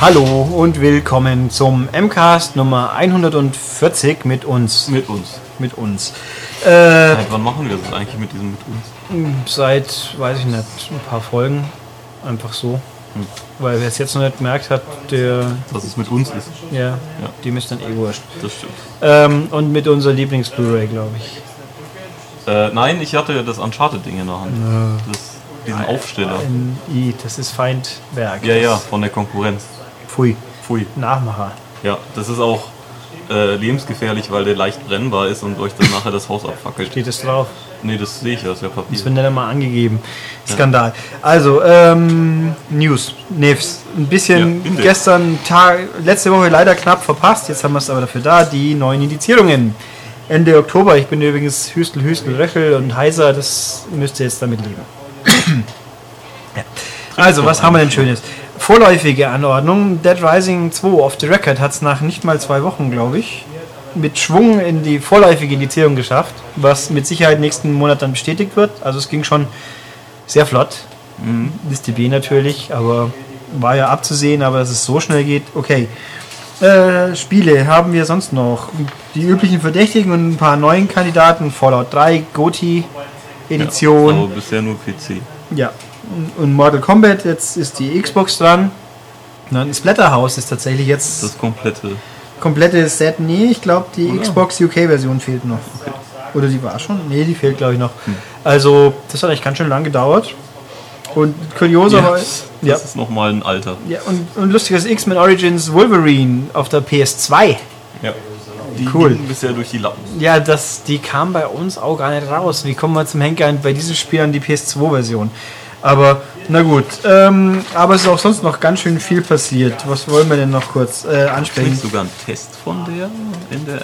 Hallo und willkommen zum MCAST Nummer 140 mit uns. Mit uns. Mit uns. Äh, Seit wann machen wir das eigentlich mit diesem mit uns? seit, weiß ich nicht, ein paar Folgen. Einfach so. Hm. Weil wer es jetzt noch nicht gemerkt hat, der, Dass es mit uns ist. ja, dem ist dann eh wurscht. Das stimmt. Ähm, und mit unserer Lieblings-Blu-ray, glaube ich. Äh, nein, ich hatte das Uncharted-Ding in der Hand. Das, diesen Aufsteller. NI, das ist Feindwerk. Ja, ja, von der Konkurrenz. Pfui. Pfui. Nachmacher. Ja, das ist auch äh, lebensgefährlich, weil der leicht brennbar ist und euch dann nachher das Haus abfackelt. Steht es drauf? Nee, das sehe ich ja, das ist ja Das Papier. wird nicht mal angegeben. Skandal. Also, ähm, News, News. Ein bisschen Ja, gestern, Tag, letzte Woche leider knapp verpasst. Jetzt haben wir es aber dafür da. Die neuen Indizierungen. Ende Oktober. Ich bin übrigens Hüstel, Hüstel, Röchel und Heiser. Das müsst ihr jetzt damit leben. ja. Also, was haben wir denn Schönes? Vorläufige Anordnung. Dead Rising 2 off the record hat es nach nicht mal zwei Wochen, glaube ich, mit Schwung in die vorläufige Indizierung geschafft, was mit Sicherheit nächsten Monat dann bestätigt wird. Also es ging schon sehr flott. Liste B natürlich, aber war ja abzusehen, aber dass es so schnell geht, okay. Äh, Spiele haben wir sonst noch. Die üblichen Verdächtigen und ein paar neuen Kandidaten. Fallout 3, GOTY Edition. Aber bisher nur PC. Ja, und Mortal Kombat, jetzt ist die Xbox dran. Dann Splatterhouse ist tatsächlich jetzt Das komplette. Komplette Set. Nee, ich glaube, die Oder? Xbox UK-Version fehlt noch. Oder die war schon? Nee, die fehlt, glaube ich, noch. Also, das hat eigentlich ganz schön lang gedauert. Und kurioserweise. das Ja, ist nochmal ein Alter. ja, und, und lustiges X-Men Origins Wolverine auf der PS2. Ja. Die Cool. gingen bisher durch die Lappen. Ja, das, die kam bei uns auch gar nicht raus. Wie kommen wir zum Henker bei diesem Spiel an die PS2-Version? Aber, na gut. Ähm, aber es ist auch sonst noch ganz schön viel passiert. Was wollen wir denn noch kurz äh, ansprechen? sogar ein Test von der in der.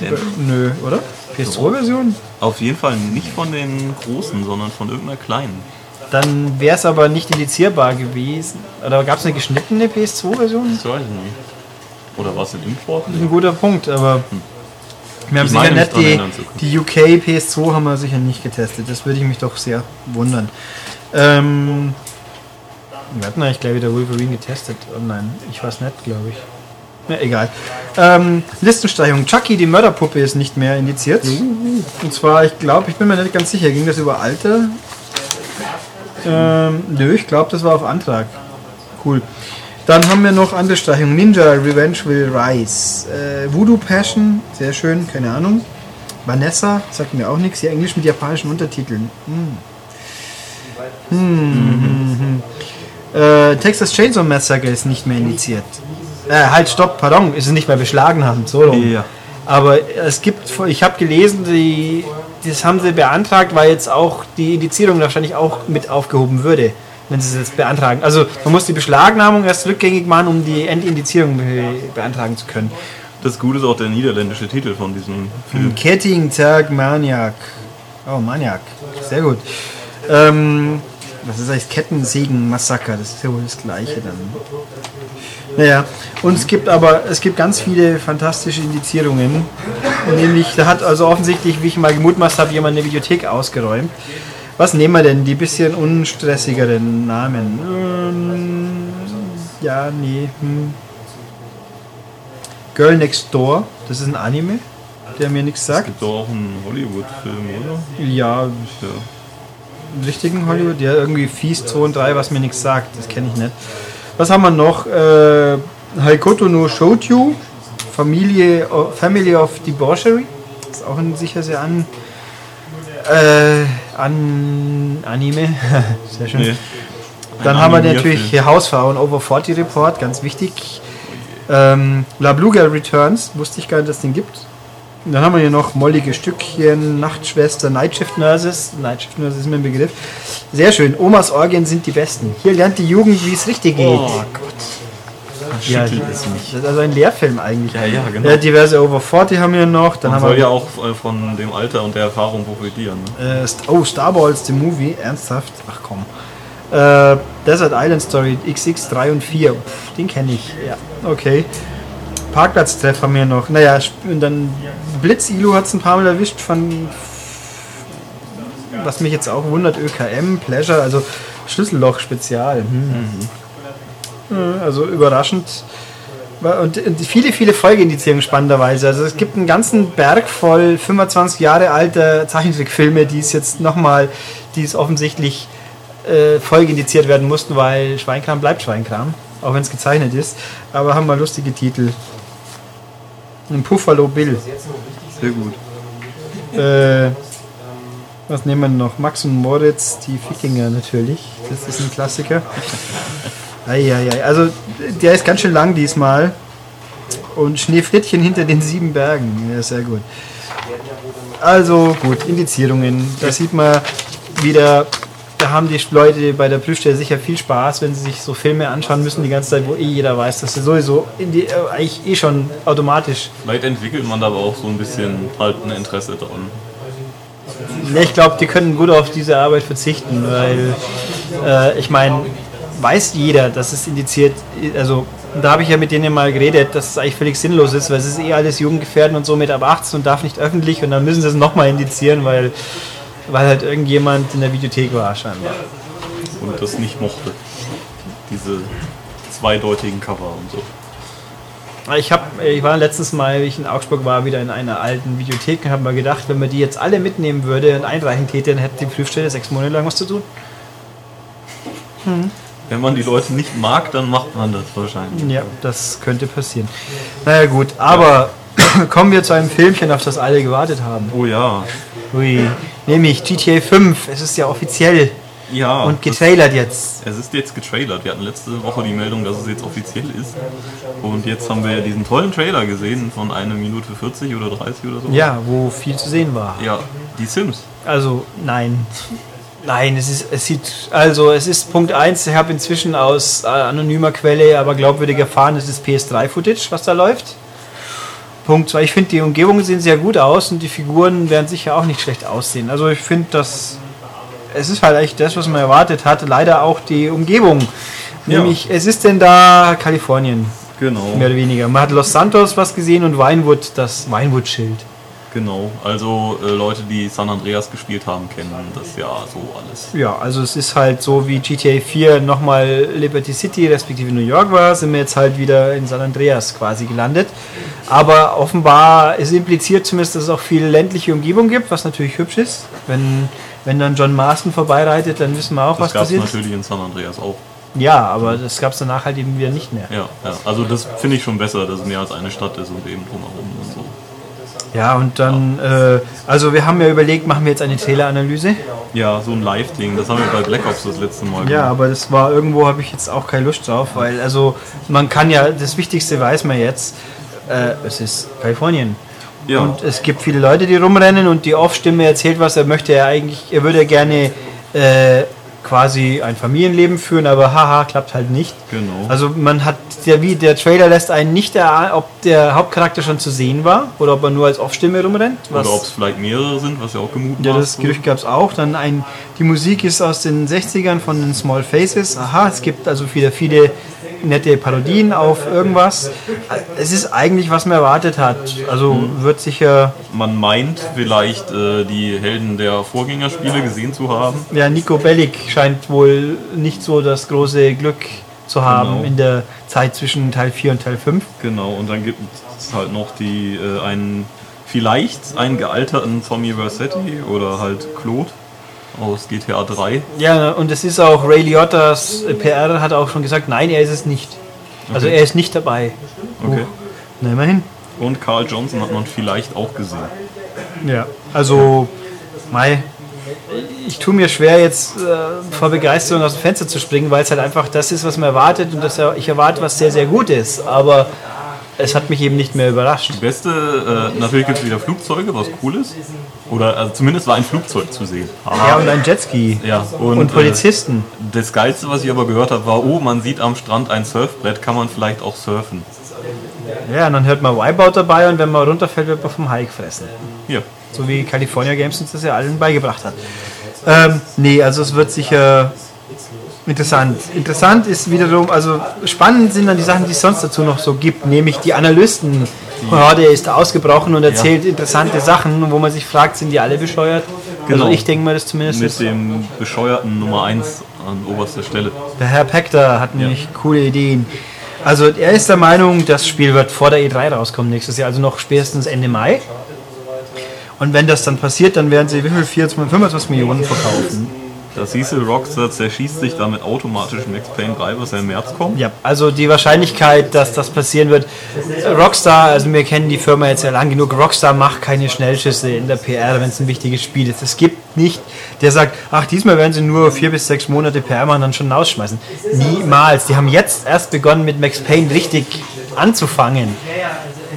Äh, Nö, oder? PS2-Version? Auf jeden Fall nicht von den großen, sondern von irgendeiner kleinen. Dann wäre es aber nicht indizierbar gewesen. Oder gab es eine geschnittene PS2-Version? Das weiß ich nicht. Oder war es ein Import? Ein guter Punkt, aber wir haben Ich sicher nicht die, die UK PS2 haben wir sicher nicht getestet. Das würde ich mich doch sehr wundern. Ähm, wir hatten eigentlich gleich wieder Wolverine getestet online. Ich weiß nicht, glaube ich. Ja, egal. Ähm, Listenstreichung. Chucky, die Mörderpuppe, ist nicht mehr indiziert. Und zwar, ich glaube, ich bin mir nicht ganz sicher, ging das über Alter? Ähm, nö, ich glaube, das war auf Antrag. Cool. Dann haben wir noch andere Streichungen. Ninja, Revenge Will Rise. Äh, Voodoo Passion, sehr schön, keine Ahnung. Vanessa, sagt mir auch nichts. Ja, Englisch mit japanischen Untertiteln. Hm. Hm, hm, hm. Äh, Texas Chainsaw Massacre ist nicht mehr indiziert. Äh, halt, stopp, pardon, ist es nicht mehr beschlagen haben. So rum. Ja. Aber es gibt, ich habe gelesen, die, das haben sie beantragt, weil jetzt auch die Indizierung wahrscheinlich auch mit aufgehoben würde, wenn sie es jetzt beantragen. Also man muss die Beschlagnahmung erst rückgängig machen, um die Endindizierung be beantragen zu können. Das Gute ist auch der niederländische Titel von diesem Film. Ketting Tag Maniac. Oh, Maniac. Sehr gut. Ähm, was ist eigentlich Kettensägen Massaker? Das ist ja wohl das gleiche dann. Naja, und es gibt aber, es gibt ganz viele fantastische Indizierungen. Nämlich, da hat also offensichtlich, wie ich mal gemutmaßt habe, jemand eine Videothek ausgeräumt. Was nehmen wir denn? Die bisschen unstressigeren Namen. Ähm, ja, nee. Hm. Girl Next Door, das ist ein Anime, der mir nichts Es sagt. gibt doch auch einen Hollywood-Film, oder? Ja, Ja. Richtigen Hollywood, ja, irgendwie Fies 2 und 3, was mir nichts sagt, das kenne ich nicht. Was haben wir noch? Äh, Haikoto no Shouju, Familie, Family of Debauchery, ist auch ein sicher sehr an, äh, an Anime, sehr schön. Nee. Dann haben wir natürlich hier Hausfrauen Over 40 Report, ganz wichtig. Ähm, La Blue Girl Returns, wusste ich gar nicht, dass es den gibt. Dann haben wir hier noch mollige Stückchen, Nachtschwester, Nightshift Nurses. Nightshift Nurses ist mir ein Begriff. Sehr schön. Omas Orgien sind die besten. Hier lernt die Jugend, wie es richtig geht. Oh Gott. ja, schüttelt das ist also ein Lehrfilm eigentlich. Ja, ja, genau. Äh, diverse Over 40 haben wir noch. Dann Man haben soll wir ja auch äh, von dem Alter und der Erfahrung profitieren. Ne? Äh, oh, Star Wars, the Movie, ernsthaft? Ach komm. Äh, Desert Island Story XX 3 und 4. Pff, den kenne ich. Ja, okay. Parkplatztreff haben wir noch. Naja, und dann Blitz-Ilu hat es ein paar Mal erwischt von. Was mich jetzt auch wundert, ÖKM, Pleasure, also Schlüsselloch Spezial. Hm. Ja, Also überraschend. Und, und viele, viele Folgeindizierungen spannenderweise. Also es gibt einen ganzen Berg voll 25 Jahre alter Zeichentrickfilme, die es jetzt nochmal, die es offensichtlich äh, folgeindiziert werden mussten, weil Schweinkram bleibt Schweinkram, auch wenn es gezeichnet ist. Aber haben mal lustige Titel. Ein Buffalo Bill. Sehr gut. Äh, was nehmen wir noch? Max und Moritz, die Wikinger natürlich. Das ist ein Klassiker. Eieiei. Also der ist ganz schön lang diesmal. Und Schneeflittchen hinter den sieben Bergen. Ja, sehr gut. Also gut, Indizierungen. Da sieht man wieder, da haben die Leute bei der Prüfstelle sicher viel Spaß, wenn sie sich so Filme anschauen müssen die ganze Zeit, wo eh jeder weiß, dass sie sowieso die, äh, eigentlich eh schon automatisch. Vielleicht entwickelt man da aber auch so ein bisschen halt ein Interesse dran. Ja, ich glaube, die können gut auf diese Arbeit verzichten, weil äh, ich meine, weiß jeder, dass es indiziert, also da habe ich ja mit denen mal geredet, dass es eigentlich völlig sinnlos ist, weil es ist eh alles Jugendgefährden und so mit ab 18 und darf nicht öffentlich und dann müssen sie es nochmal indizieren, weil, weil halt irgendjemand in der Videothek war scheinbar. Und das nicht mochte. Diese zweideutigen Cover und so. Ich, hab, ich war letztes Mal, wie ich in Augsburg war, wieder in einer alten Videothek und habe mir gedacht, wenn man die jetzt alle mitnehmen würde und einreichen täte, dann hätte die Prüfstelle sechs Monate lang was zu tun. Wenn man die Leute nicht mag, dann macht man das wahrscheinlich. Ja, das könnte passieren. Naja gut, aber kommen wir zu einem Filmchen, auf das alle gewartet haben. Oh ja. Ui, nämlich GTA 5. Es ist ja offiziell Ja. und getrailert jetzt. Es ist jetzt getrailert. Wir hatten letzte Woche die Meldung, dass es jetzt offiziell ist. Und jetzt haben wir ja diesen tollen Trailer gesehen von einer Minute 40 oder 30 oder so. Ja, wo viel zu sehen war. Ja, die Sims. Also, nein. Nein, es ist, es sieht, also es ist Punkt 1, ich habe inzwischen aus äh, anonymer Quelle, aber glaubwürdig erfahren, es ist PS3-Footage, was da läuft. Punkt 2, ich finde die Umgebungen sehen sehr gut aus und die Figuren werden sicher auch nicht schlecht aussehen. Also ich finde, dass es ist halt eigentlich das, was man erwartet hat, leider auch die Umgebung. Ja. Nämlich, es ist denn da Kalifornien, Genau. mehr oder weniger. Man hat Los Santos was gesehen und Vinewood, das Vinewood-Schild. Genau. Also äh, Leute, die San Andreas gespielt haben, kennen das ja so alles. Ja, also es ist halt so wie GTA 4 nochmal Liberty City respektive New York war, sind wir jetzt halt wieder in San Andreas quasi gelandet. Aber offenbar ist impliziert zumindest, dass es auch viel ländliche Umgebung gibt, was natürlich hübsch ist. Wenn, wenn dann John Marston vorbeireitet, dann wissen wir auch, Das was gab es passiert ist. natürlich in San Andreas auch. Ja, aber das gab es danach halt eben wieder nicht mehr. Ja, ja. Also das finde ich schon besser, dass es mehr als eine Stadt ist und eben drumherum und so. Ja, und dann, äh, also wir haben ja überlegt, machen wir jetzt eine Trailer-Analyse. Ja, so ein Live-Ding. Das haben wir bei Black Ops das letzte Mal Ja, aber das war irgendwo, habe ich jetzt auch keine Lust drauf, weil also man kann ja, das Wichtigste weiß man jetzt, äh, es ist Kalifornien. Ja. Und es gibt viele Leute, die rumrennen und die Off-Stimme erzählt was, er möchte ja eigentlich, er würde gerne äh, quasi ein Familienleben führen, aber haha, klappt halt nicht. Genau. Also man hat, der, wie, der Trailer lässt einen nicht erahnen, ob der Hauptcharakter schon zu sehen war oder ob er nur als Off-Stimme rumrennt. Oder ob es vielleicht mehrere sind, was ja auch gemutmaßt ja, das. Gerücht gab es auch. Dann ein, die Musik ist aus den 60ern von den Small Faces. Aha, es gibt also wieder viele nette Parodien auf irgendwas. Es ist eigentlich, was man erwartet hat. Also wird sicher. Man meint vielleicht äh, die Helden der Vorgängerspiele gesehen zu haben. Ja, Nico Bellic scheint wohl nicht so das große Glück zu haben Genau. in der Zeit zwischen Teil 4 und Teil 5. Genau, und dann gibt es halt noch die äh, einen vielleicht einen gealterten Tommy Versetti oder halt Claude aus GTA 3. Ja, und es ist auch Ray Liottas PR hat auch schon gesagt, nein, er ist es nicht. Also Okay. er ist nicht dabei. Okay. Na, immerhin. Und Carl Johnson hat man vielleicht auch gesehen. Ja, also, Mai, ich tue mir schwer, jetzt äh, vor Begeisterung aus dem Fenster zu springen, weil es halt einfach das ist, was man erwartet und das, ich erwarte, was sehr, sehr gut ist. Aber es hat mich eben nicht mehr überrascht. Die beste, äh, natürlich gibt es wieder Flugzeuge, was cool ist. Oder also zumindest war ein Flugzeug zu sehen. Ja, und ein Jetski. Ja, Und, und, Polizisten. Äh, das Geilste, was ich aber gehört habe, war, oh, man sieht am Strand ein Surfbrett, kann man vielleicht auch surfen. Ja, und dann hört man Wipeout dabei und wenn man runterfällt, wird man vom Hai gefressen. Hier. So wie California Games uns das ja allen beigebracht hat. Ähm, nee, also es wird sicher Interessant. Interessant ist wiederum, also spannend sind dann die Sachen, die es sonst dazu noch so gibt, nämlich die Analysten. Ja, der ist ausgebrochen und erzählt ja. interessante Sachen, wo man sich fragt, sind die alle bescheuert? Genau. Also ich denke mal das zumindest. Mit dem bescheuerten Nummer 1 an oberster Stelle. Der Herr Pector hat nämlich ja. coole Ideen. Also er ist der Meinung, das Spiel wird vor der E3 rauskommen nächstes Jahr, also noch spätestens Ende Mai. Und wenn das dann passiert, dann werden sie wie viel? 24, 25 Millionen verkaufen. Das hieße, Rockstar zerschießt sich damit automatisch Max Payne 3, was ja im März kommt. Ja, also die Wahrscheinlichkeit, dass das passieren wird. Rockstar, also wir kennen die Firma jetzt ja lang genug, Rockstar macht keine Schnellschüsse in der PR, wenn es ein wichtiges Spiel ist. Es gibt nicht, der sagt, ach, diesmal werden sie nur vier bis sechs Monate PR machen und dann schon rausschmeißen. Niemals. Die haben jetzt erst begonnen mit Max Payne richtig anzufangen.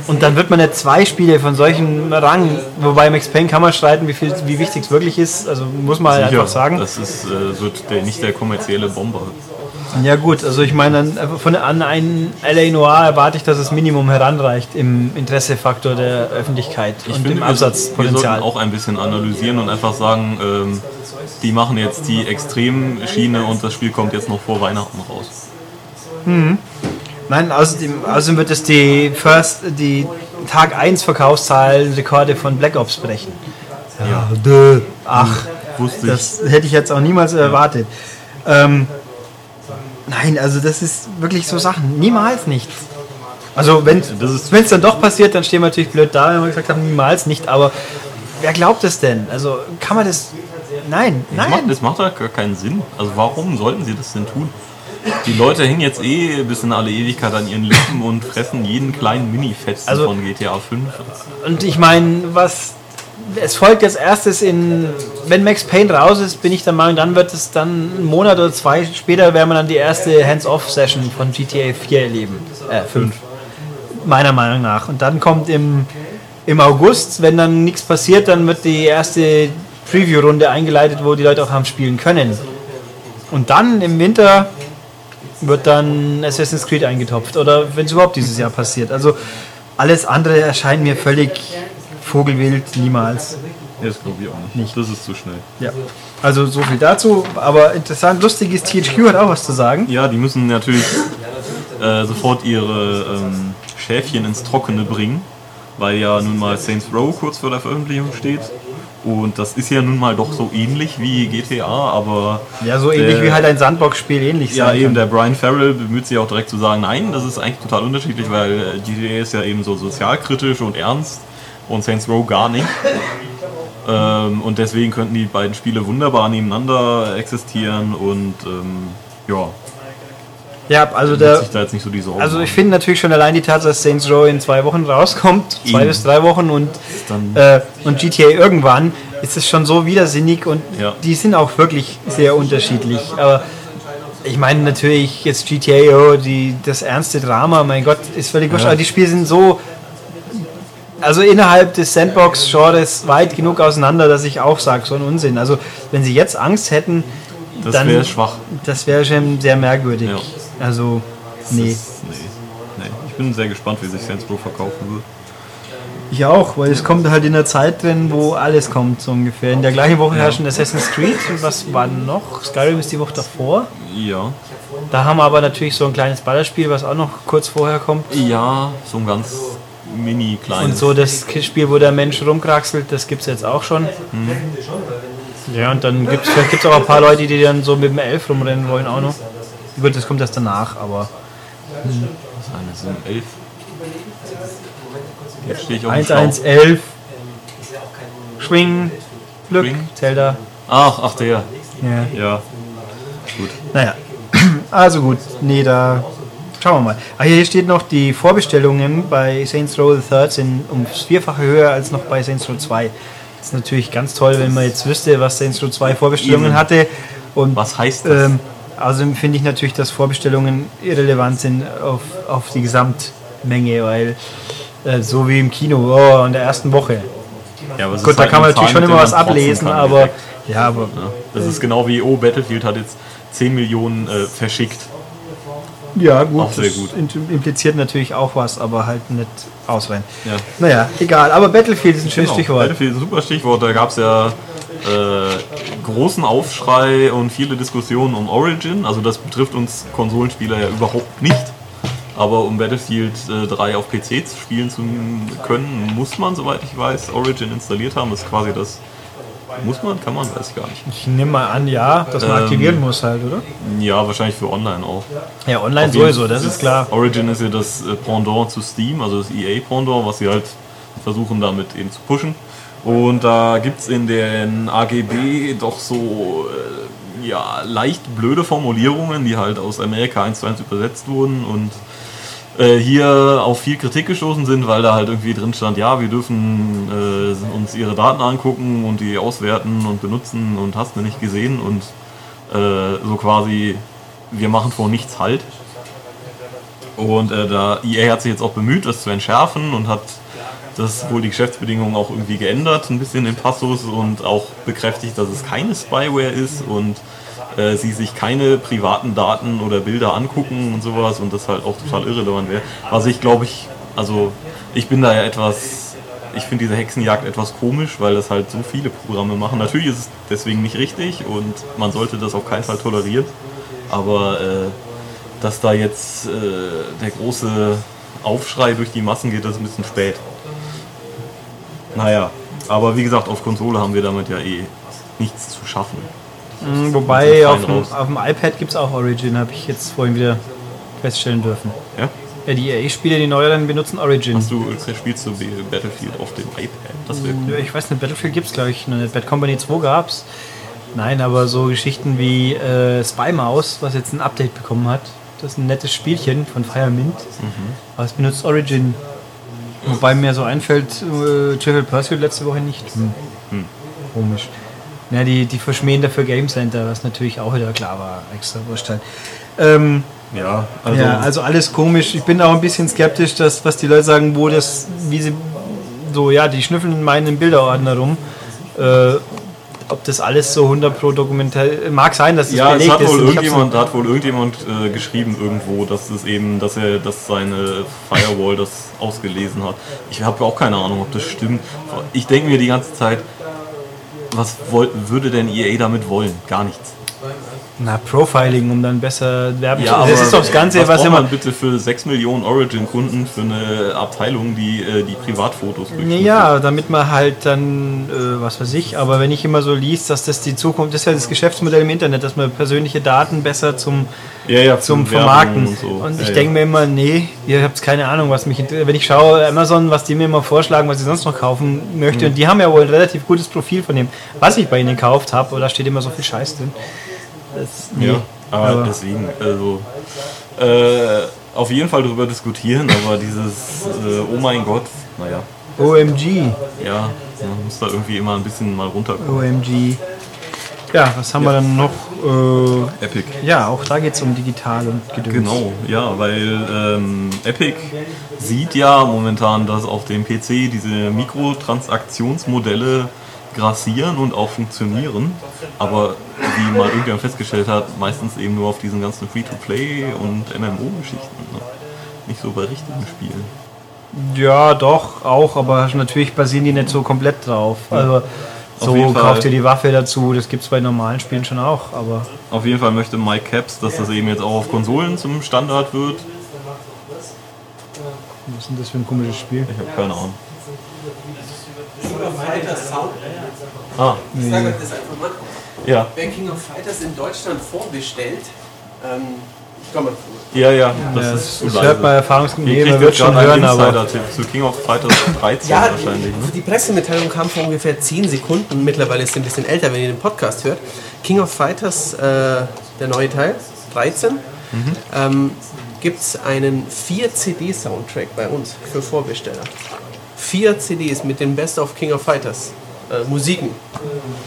Und dann wird man nicht zwei Spiele von solchen Rang, wobei Max Payne kann man streiten, wie, viel, wie wichtig es wirklich ist, also muss man halt einfach sagen. Das ist, äh, wird der, nicht der kommerzielle Bomber. Ja gut, also ich meine, von an einen LA Noir erwarte ich, dass es Minimum heranreicht im Interessefaktor der Öffentlichkeit ich und finde, im Absatzpotenzial. Wir sollten auch ein bisschen analysieren und einfach sagen, ähm, die machen jetzt die Extremschiene und das Spiel kommt jetzt noch vor Weihnachten raus. Mhm. Nein, außerdem, außerdem wird es die First, die Tag 1 Verkaufszahlen Rekorde von Black Ops brechen. Ja, dö. ach, Wusste das hätte ich jetzt auch niemals ja. erwartet. Ähm, nein, also das ist wirklich so Sachen. Niemals nicht. Also wenn es dann doch passiert, dann stehen wir natürlich blöd da, wenn wir gesagt haben, niemals nicht. Aber wer glaubt es denn? Also kann man das... Nein, das nein. Macht, das macht doch gar keinen Sinn. Also warum sollten sie das denn tun? Die Leute hängen jetzt eh bis in alle Ewigkeit an ihren Lippen und fressen jeden kleinen Mini-Fetzen also, von GTA 5. Und ich meine, was. Es folgt jetzt erstes in. Wenn Max Payne raus ist, bin ich der Meinung, dann wird es dann einen Monat oder zwei später, werden wir dann die erste Hands-Off-Session von GTA 4 erleben. Äh, 5. Meiner Meinung nach. Und dann kommt im, im August, wenn dann nichts passiert, dann wird die erste Preview-Runde eingeleitet, wo die Leute auch haben spielen können. Und dann im Winter wird dann Assassin's Creed eingetopft oder wenn es überhaupt dieses Jahr passiert. Also alles andere erscheint mir völlig vogelwild, niemals. das glaube ich auch nicht. nicht. Das ist zu schnell. Ja. Also so viel dazu. Aber interessant, lustig ist, THQ hat auch was zu sagen. Ja, die müssen natürlich äh, sofort ihre ähm, Schäfchen ins Trockene bringen, weil ja nun mal Saints Row kurz vor der Veröffentlichung steht. Und das ist ja nun mal doch so ähnlich wie GTA, aber. Ja, so ähnlich der, wie halt ein Sandbox-Spiel ähnlich Ja, eben, der Brian Farrell bemüht sich auch direkt zu sagen, nein, das ist eigentlich total unterschiedlich, weil GTA ist ja eben so sozialkritisch und ernst und Saints Row gar nicht. ähm, und deswegen könnten die beiden Spiele wunderbar nebeneinander existieren und ähm, ja, ja, also der, so also ich finde natürlich schon allein die Tatsache, dass Saints Row in zwei Wochen rauskommt, Eben. zwei bis drei Wochen und, äh, und GTA irgendwann, ist es schon so widersinnig und ja. die sind auch wirklich sehr unterschiedlich. Aber ich meine natürlich jetzt GTA, oh, die, das ernste Drama, mein Gott, ist völlig wurscht. Ja. Aber die Spiele sind so, also innerhalb des Sandbox-Genres weit genug auseinander, dass ich auch sage, so ein Unsinn. Also wenn sie jetzt Angst hätten, das wäre schwach. Das wäre schon sehr merkwürdig. Ja. Also, nee. Ist, nee. nee. Ich bin sehr gespannt, wie sich Saints Row verkaufen wird. Ich auch, weil es kommt halt in der Zeit drin, wo alles kommt, so ungefähr. In der gleichen Woche ja. herrschen Assassin's Creed und was war noch? Skyrim ist die Woche davor. Ja. Da haben wir aber natürlich so ein kleines Ballerspiel, was auch noch kurz vorher kommt. Ja, so ein ganz mini kleines. Und so das Spiel, wo der Mensch rumkraxelt, das gibt es jetzt auch schon. Mhm. Ja, und dann gibt es auch ein paar Leute, die dann so mit dem Elf rumrennen wollen auch noch. Gut, das kommt erst danach, aber. Hm. Das sind elf. Jetzt stehe ich auf 1, 1, 11. Schwingen. Glück. Schwing? Zelda. Ach, ach der. Ja. Ja. Gut. Naja. Also gut. Nee, da. Schauen wir mal. Ah, hier steht noch, die Vorbestellungen bei Saints Row the Third sind um Vierfache höher als noch bei Saints Row 2. Das ist natürlich ganz toll, wenn man jetzt wüsste, was Saints Row 2 Vorbestellungen hatte. Und, was heißt das? Ähm, Außerdem finde ich natürlich, dass Vorbestellungen irrelevant sind auf, auf die Gesamtmenge, weil äh, so wie im Kino, oh, in der ersten Woche. Ja, Gut, da halt kann man natürlich schon immer was ablesen, aber ja, aber. Ja, das ist genau wie, oh, Battlefield hat jetzt 10 Millionen äh, verschickt. Ja, gut, auch sehr gut. impliziert natürlich auch was, aber halt nicht ausreichend. Ja. Naja, egal. Aber Battlefield ist ein schönes genau. Stichwort. Battlefield ist ein super Stichwort. Da gab es ja äh, großen Aufschrei und viele Diskussionen um Origin. Also das betrifft uns Konsolenspieler ja überhaupt nicht. Aber um Battlefield äh, 3 auf PC spielen zu können, muss man, soweit ich weiß, Origin installiert haben. Das ist quasi das. Muss man? Kann man? Weiß ich gar nicht. Ich nehme mal an, ja, dass man Ähm, aktivieren muss halt, oder? Ja, wahrscheinlich für online auch. Ja, online Auf sowieso, das ist klar. Origin ist ja das äh, Pendant zu Steam, also das EA-Pendant, was sie halt versuchen damit eben zu pushen. Und da gibt es in den AGB doch so äh, ja, leicht blöde Formulierungen, die halt aus Amerika eins zu eins übersetzt wurden und äh, hier auf viel Kritik gestoßen sind, weil da halt irgendwie drin stand, ja, wir dürfen äh, uns ihre Daten angucken und die auswerten und benutzen und hast du nicht gesehen und äh, so quasi, wir machen vor nichts halt. Und da EA hat sich jetzt auch bemüht, das zu entschärfen und hat das wohl die Geschäftsbedingungen auch irgendwie geändert, ein bisschen in Passus und auch bekräftigt, dass es keine Spyware ist und äh, sie sich keine privaten Daten oder Bilder angucken und sowas und das halt auch total irrelevant wäre. Was ich glaube ich, also ich bin da ja etwas, ich finde diese Hexenjagd etwas komisch, weil das halt so viele Programme machen. Natürlich ist es deswegen nicht richtig und man sollte das auf keinen Fall tolerieren, aber äh, dass da jetzt äh, der große Aufschrei durch die Massen geht, das ist ein bisschen spät. Naja, aber wie gesagt, auf Konsole haben wir damit ja eh nichts zu schaffen. Mhm, Wobei auf dem, auf dem iPad gibt es auch Origin, habe ich jetzt vorhin wieder feststellen dürfen. Ja? Ja, die EA-Spiele, die neueren, benutzen Origin. Hast du spielst du Battlefield auf dem iPad? Das wäre Ja, Ich weiß nicht, Battlefield gibt es glaube ich noch nicht. Bad Company 2 gab es. Nein, aber so Geschichten wie äh, Spy Mouse, was jetzt ein Update bekommen hat. Das ist ein nettes Spielchen von Firemint. Aber es benutzt Origin. Wobei mir so einfällt, äh, Trivial Pursuit letzte Woche nicht. Hm. Komisch. Ja, die, die verschmähen dafür Game Center, was natürlich auch wieder klar war. Extra wurscht halt. Ähm, Ja, also, ja, also alles komisch. Ich bin auch ein bisschen skeptisch, dass was die Leute sagen, wo das, wie sie so, ja, die schnüffeln in meinen Bilderordner rum. Äh, ob das alles so 100 pro dokumental mag sein, dass es ja, es hat wohl hab's irgendjemand, da hat wohl irgendjemand äh, geschrieben irgendwo, dass es eben, dass er, dass seine Firewall das ausgelesen hat. Ich habe auch keine Ahnung, ob das stimmt. Ich denke mir die ganze Zeit, was woll, würde denn EA damit wollen? Gar nichts. Na, Profiling, um dann besser werben Ja, zu aber Das ist doch das Ganze, was, was, immer. man bitte für 6 Millionen Origin-Kunden für eine Abteilung, die äh, die Privatfotos durchführt? Ja, damit man halt dann, äh, was weiß ich, aber wenn ich immer so liest, dass das die Zukunft, das ist ja das Geschäftsmodell im Internet, dass man persönliche Daten besser zum, ja, ja, zum Vermarkten. Und, so. Und ich ja, denke mir immer, nee, ihr habt keine Ahnung, was mich interessiert. Wenn ich schaue, Amazon, was die mir immer vorschlagen, was ich sonst noch kaufen möchte, Mhm. und die haben ja wohl ein relativ gutes Profil von dem, was ich bei ihnen gekauft habe, oder steht immer so viel Scheiß drin. Das, nee. Ja, aber, Aber- deswegen, also äh, auf jeden Fall darüber diskutieren, aber dieses äh, Oh mein Gott, naja, OMG. ja, man muss da irgendwie immer ein bisschen mal runterkommen. OMG. Ja, was haben wir dann noch? Äh, Epic. ja, auch da geht es um digital und Gedöns. Genau, ja, weil ähm, Epic sieht ja momentan, dass auf dem PC diese Mikrotransaktionsmodelle grassieren und auch funktionieren, aber wie mal irgendjemand festgestellt hat, meistens eben nur auf diesen ganzen Free-to-Play und MMO-Geschichten. Ne? Nicht so bei richtigen Spielen. Ja, doch, auch, aber natürlich basieren die nicht so komplett drauf. Also, so kauft ihr die Waffe dazu, das gibt es bei normalen Spielen schon auch, aber Auf jeden Fall möchte Mike Caps, dass das eben jetzt auch auf Konsolen zum Standard wird. was ist denn das für ein komisches Spiel? Ich habe keine Ahnung. Ah, Ich sage euch das einfach mal. Ja. Wer King of Fighters in Deutschland vorbestellt, ähm, ich komme Ja, ja, das Ja, ist zu leise. hört bei Erfahrungsgemäß, wird schon hören, aber zu King of Fighters 13 Ja, wahrscheinlich. Ne? die Pressemitteilung kam vor ungefähr 10 Sekunden. Mittlerweile ist sie ein bisschen älter, wenn ihr den Podcast hört. King of Fighters, äh, der neue Teil, 13, ähm, gibt es einen 4-CD-Soundtrack bei uns für Vorbesteller. Vier CDs mit den Best of King of Fighters äh, Musiken.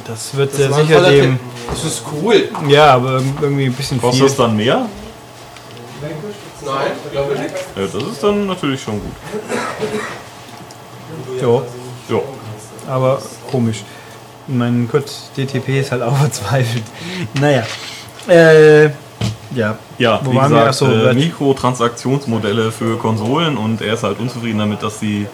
das wird Das sicher dem. Das ist cool. Ja, aber irgendwie ein bisschen Kostet viel. das dann mehr? Nein, glaube ich nicht. Ja, das ist dann natürlich schon gut. Ja, Ja. aber komisch. Mein Gott, DTP ist halt auch verzweifelt. Naja. Äh, ja. Ja, Wo wie waren wir? gesagt, Achso, äh, Mikrotransaktionsmodelle für Konsolen und er ist halt unzufrieden damit, dass sie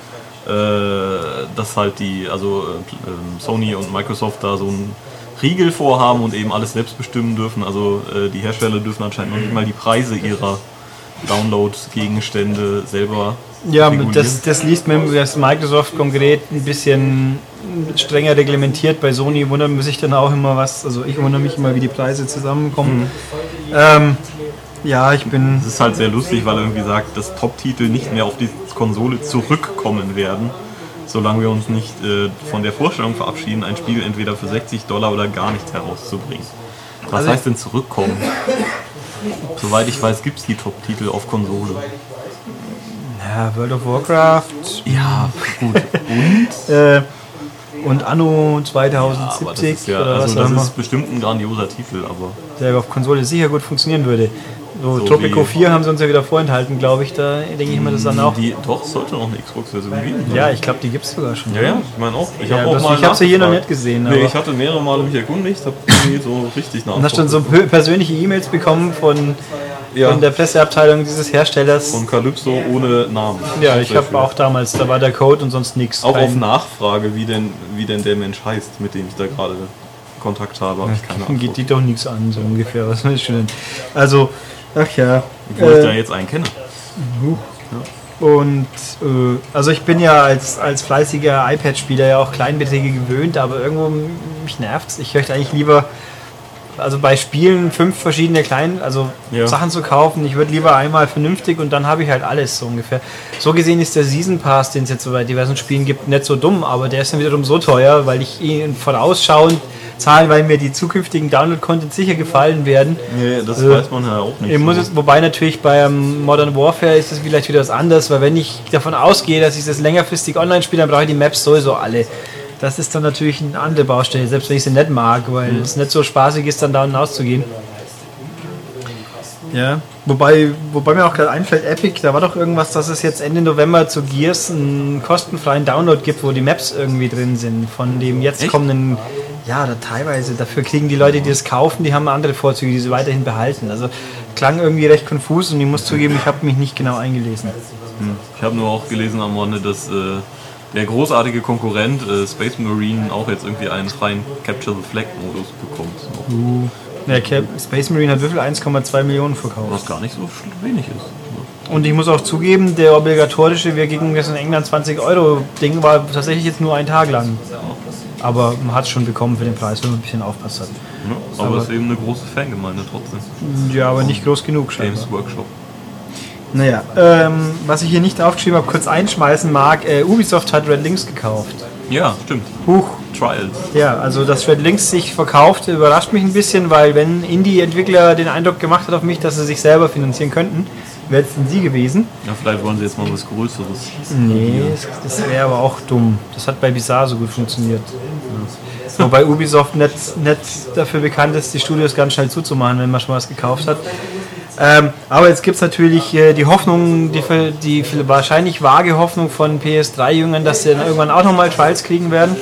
dass halt die, also äh, ähm, Sony und Microsoft da so ein Riegel vorhaben und eben alles selbst bestimmen dürfen. Also äh, die Hersteller dürfen anscheinend noch nicht mal die Preise ihrer Download-Gegenstände selber Ja, das, das liest man, dass Microsoft konkret ein bisschen strenger reglementiert. Bei Sony wundert man sich dann auch immer was. Also ich wundere mich immer, wie die Preise zusammenkommen. Ähm, ja, ich bin. Es ist halt sehr lustig, weil er irgendwie sagt, dass Top-Titel nicht mehr auf die Konsole zurückkommen werden, solange wir uns nicht äh, von der Vorstellung verabschieden, ein Spiel entweder für 60 Dollar oder gar nicht herauszubringen. Was Also- heißt denn zurückkommen? Soweit ich weiß, gibt es die Top-Titel auf Konsole. Ja, World of Warcraft Ja, gut. äh, und Anno Aber das 2070 ist ja, oder was also auch das ist bestimmt ein grandioser Titel, aber der auf Konsole sicher gut funktionieren würde. So, So Tropico wie- 4 haben sie uns ja wieder vorenthalten, glaube ich. Da denke ich mal, das dann auch. die, doch, sollte noch eine Xbox-Version geben. Ja, ich glaube, die gibt es sogar schon. Ja, ja, ich meine auch. Ich Ja, habe habe sie hier noch nicht gesehen. Nee, aber- ich hatte mehrere Male mich erkundigt, habe irgendwie so richtig nach. Und hast schon so pe- persönliche E-Mails bekommen von, Ja. von der Presseabteilung dieses Herstellers. von Calypso ohne Namen. ja, ich habe auch damals, da war der Code und sonst nichts. Auch auf Nachfrage, wie denn, wie denn der Mensch heißt, mit dem ich da gerade Kontakt habe, habe ich keine Geht die doch nichts an, so ungefähr. Was ist schön. Also, ach ja. Obwohl ich da Äh, jetzt einen kenne. und äh, also ich bin ja als, als fleißiger iPad-Spieler ja auch Kleinbeträge gewöhnt, aber irgendwo mich nervt's. Ich möchte eigentlich lieber, also bei Spielen fünf verschiedene kleinen, also Ja. Sachen zu kaufen. Ich würde lieber einmal vernünftig und dann habe ich halt alles so ungefähr. So gesehen ist der Season Pass, den es jetzt so bei diversen Spielen gibt, nicht so dumm, aber der ist dann wiederum so teuer, weil ich ihn vorausschauend zahlen, weil mir die zukünftigen Download-Content sicher gefallen werden. Nee, das Äh, weiß man ja auch nicht. So. es, wobei natürlich beim Modern Warfare ist es vielleicht wieder was anderes, weil wenn ich davon ausgehe, dass ich das längerfristig online spiele, dann brauche ich die Maps sowieso alle. Das ist dann natürlich eine andere Baustelle, selbst wenn ich sie nicht mag, weil es nicht so spaßig ist, dann da und auszugehen. Ja, wobei, wobei mir auch gerade einfällt, Epic, da war doch irgendwas, dass es jetzt Ende November zu Gears einen kostenfreien Download gibt, wo die Maps irgendwie drin sind, von dem jetzt Echt? kommenden, ja, da teilweise, dafür kriegen die Leute, die das kaufen, die haben andere Vorzüge, die sie weiterhin behalten. Also klang irgendwie recht konfus und ich muss zugeben, ich habe mich nicht genau eingelesen. Ich habe nur auch gelesen am Rande, dass äh, der großartige Konkurrent äh, Space Marine auch jetzt irgendwie einen freien Capture the Flag Modus bekommt. Ja, Cap Space Marine hat wie viel? 1,2 Millionen verkauft. Was gar nicht so wenig ist. Und ich muss auch zugeben, der obligatorische, wir gegen das in England 20 Euro Ding war tatsächlich jetzt nur ein Tag lang. Aber man hat es schon bekommen für den Preis, wenn man ein bisschen aufpasst hat. Ne? Aber es ist eben eine große Fangemeinde trotzdem. Ja, aber nicht groß genug scheinbar. Games Workshop. Naja, ähm, was ich hier nicht aufgeschrieben habe, kurz einschmeißen mag, äh, Ubisoft hat Red Links gekauft. Ja, stimmt. Huch. Trials. Ja, also dass Red Links sich verkauft, überrascht mich ein bisschen, weil wenn Indie-Entwickler den Eindruck gemacht hat auf mich, dass sie sich selber finanzieren könnten, wäre es denn sie gewesen. Ja, vielleicht wollen sie jetzt mal was Größeres. Nee, das, wäre aber auch dumm. Das hat bei Bizarre so gut funktioniert. Wobei Ubisoft nicht, nicht dafür bekannt ist, die Studios ganz schnell zuzumachen, wenn man schon was gekauft hat. Ähm, aber jetzt gibt es natürlich äh, die Hoffnung, die, die wahrscheinlich vage Hoffnung von PS3-Jüngern, dass sie dann irgendwann auch nochmal Trials kriegen werden.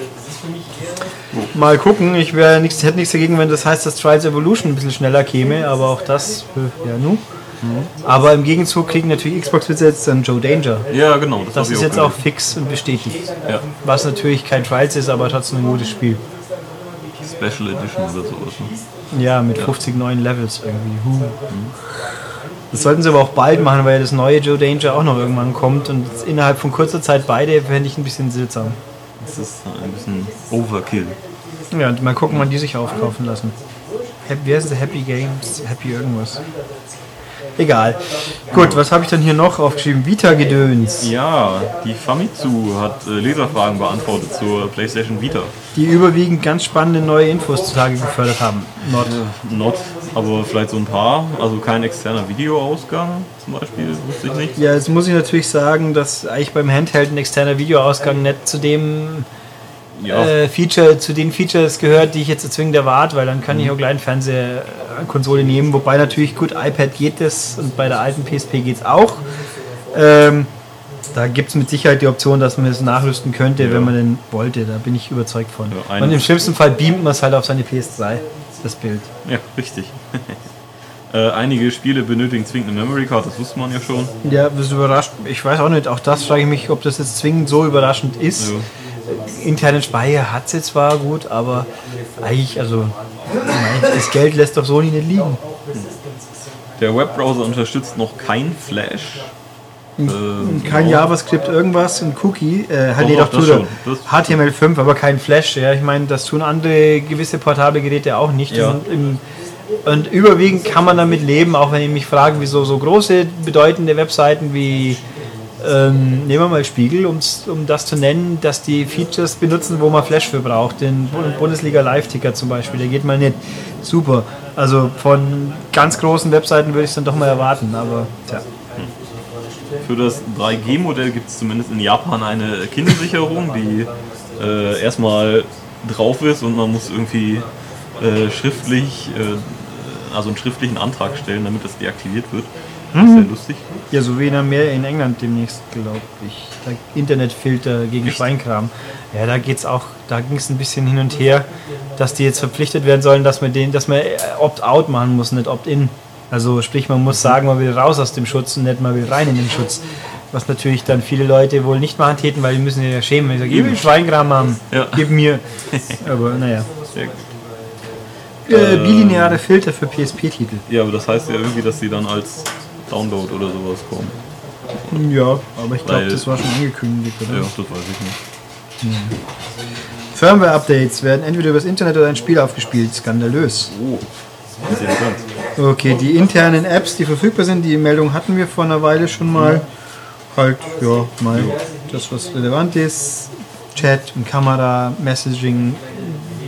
Mal gucken, ich hätte nichts dagegen, wenn das heißt, dass Trials Evolution ein bisschen schneller käme, aber auch das, äh, ja, nu. Aber im Gegenzug kriegen natürlich Xbox-Besitzer dann Joe Danger. Ja, genau. Das, Das ist jetzt auch fix und bestätigt. Ja, Was natürlich kein Trials ist, aber trotzdem ein gutes Spiel. Special Edition oder sowas. Ne? Ja, mit 50 neuen Levels irgendwie. Huh. Das sollten sie aber auch bald machen, weil das neue Joe Danger auch noch irgendwann kommt und innerhalb von kurzer Zeit beide fände ich ein bisschen seltsam. Das ist ein bisschen Overkill. Ja, und mal gucken, wann die sich aufkaufen lassen. Wie heißt es? Happy Games? Happy irgendwas. Egal. Gut, was habe ich dann hier noch aufgeschrieben? Vita-Gedöns. Ja, die Famitsu hat äh, Leserfragen beantwortet zur PlayStation Vita. Die überwiegend ganz spannende neue Infos zutage gefördert haben. Not. Not, aber vielleicht so ein paar. Also kein externer Videoausgang zum Beispiel, wusste ich nicht. Ja, jetzt muss ich natürlich sagen, dass eigentlich beim Handheld ein externer Videoausgang nicht zu dem Ja, äh, Feature, zu den Features gehört, die ich jetzt zwingend erwarte, weil dann kann ich auch gleich eine Fernsehkonsole nehmen. Wobei natürlich gut, iPad geht das und bei der alten PSP geht es auch. Ähm, da gibt es mit Sicherheit die Option, dass man es nachrüsten könnte, wenn man denn wollte. Da bin ich überzeugt von. Ja, und im schlimmsten Fall beamt man es halt auf seine PS3, das Bild. ja, richtig. Äh, einige Spiele benötigen zwingend eine Memory Card, das wusste man ja schon. Ja, das überrascht. Ich weiß auch nicht, auch das frage ich mich, ob das jetzt zwingend so überraschend ist. Ja. Internen Speicher hat sie zwar gut, aber eigentlich, also das Geld lässt doch Sony nicht liegen. Der Webbrowser unterstützt noch kein Flash. Ähm, Kein ja. JavaScript, irgendwas, ein Cookie, äh, Doch, nee, doch, doch, das. Das- HTML5, aber kein Flash. Ja, ich meine, das tun andere gewisse portable Geräte auch nicht. Ja. im, und überwiegend kann man damit leben, auch wenn ich mich frage, wieso so große, bedeutende Webseiten wie ähm, nehmen wir mal Spiegel, um das zu nennen, dass die Features benutzen, wo man Flash für braucht. Den Bu- Bundesliga Live-Ticker zum Beispiel, der geht mal nicht. Super. Also von ganz großen Webseiten würde ich es dann doch mal erwarten, aber tja. Für das 3G-Modell gibt es zumindest in Japan eine Kindersicherung, die äh, erstmal drauf ist und man muss irgendwie äh, schriftlich, äh, also einen schriftlichen Antrag stellen, damit das deaktiviert wird. Das ist sehr lustig. Ja, so wie in, Amer in England demnächst, glaube ich. Da Internetfilter gegen Schweinkram. Ja, da geht's auch, da ging es ein bisschen hin und her, dass die jetzt verpflichtet werden sollen, dass man den, dass man äh, Opt-out machen muss, nicht Opt-in. Also sprich, man muss sagen, man will raus aus dem Schutz und nicht man will rein in den Schutz. Was natürlich dann viele Leute wohl nicht machen täten, weil die müssen ja schämen. Wenn ich sage, ich will Schweinkram haben, Ja. gib mir. Aber naja. Sehr gut. Äh, bilineare Filter für PSP-Titel. Ja, aber das heißt ja irgendwie, dass die dann als Download oder sowas kommen. Ja, aber ich glaube, das war schon angekündigt, oder? Ja, das weiß ich nicht. Firmware-Updates werden entweder übers Internet oder ein Spiel aufgespielt. Skandalös. Oh, interessant. Okay, die internen Apps, die verfügbar sind, die Meldung hatten wir vor einer Weile schon mal. Halt, ja, mal das, was relevant ist. Chat und Kamera, Messaging,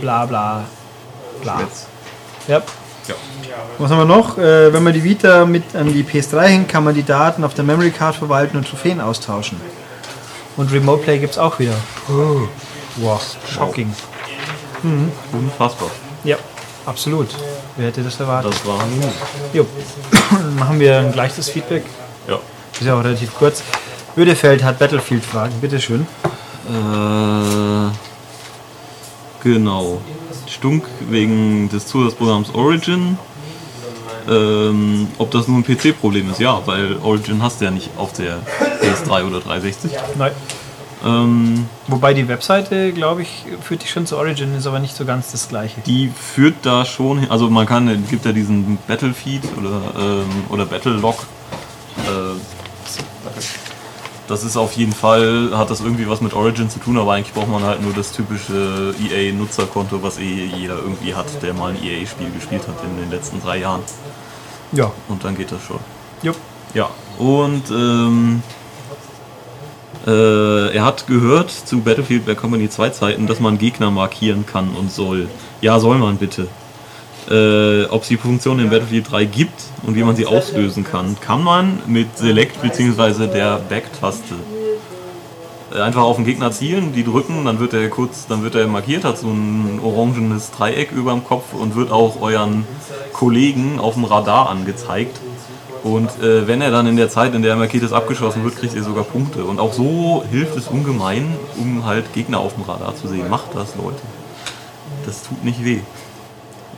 bla bla bla. Jetzt. Ja. Was haben wir noch? Äh, wenn man die Vita mit an die PS3 hängt, kann man die Daten auf der Memory Card verwalten und Trophäen austauschen. Und Remote Play gibt es auch wieder. Oh. Wow, shocking. Unfassbar. Ja, absolut. Wer hätte das erwartet? Das war Jo. Dann machen wir ein gleiches Feedback. Ja. Ist ja auch relativ kurz. Ödefeld hat Battlefield-Fragen, bitteschön. Äh, genau. Stunk wegen des Zusatzprogramms Origin. Ähm, ob das nur ein PC-Problem ist? Ja, weil Origin hast du ja nicht auf der PS3 oder 360. Nein. Ähm, Wobei die Webseite, glaube ich, führt dich schon zu Origin, ist aber nicht so ganz das gleiche. die führt da schon hin, also man kann, es gibt ja diesen Battlefeed oder, ähm, oder Battlelog. Äh, das ist auf jeden Fall, hat das irgendwie was mit Origin zu tun, aber eigentlich braucht man halt nur das typische EA-Nutzerkonto, was eh jeder irgendwie hat, der mal ein EA-Spiel gespielt hat in den letzten drei Jahren. Ja. Und dann geht das schon. Jo. Ja, und ähm, äh, er hat gehört zu Battlefield Bad Company 2 Zeiten, dass man Gegner markieren kann und soll. Ja, soll man bitte. Äh, Ob es die Funktion in Battlefield 3 gibt und wie man sie auslösen kann, kann man mit Select bzw. der Back-Taste einfach auf den Gegner zielen, die drücken, dann wird er kurz, dann wird er markiert, hat so ein orangenes Dreieck über dem Kopf und wird auch euren Kollegen auf dem Radar angezeigt. Und äh, wenn er dann in der Zeit, in der er markiert ist, abgeschossen wird, kriegt ihr sogar Punkte. Und auch so hilft es ungemein, um halt Gegner auf dem Radar zu sehen. Macht das, Leute. Das tut nicht weh.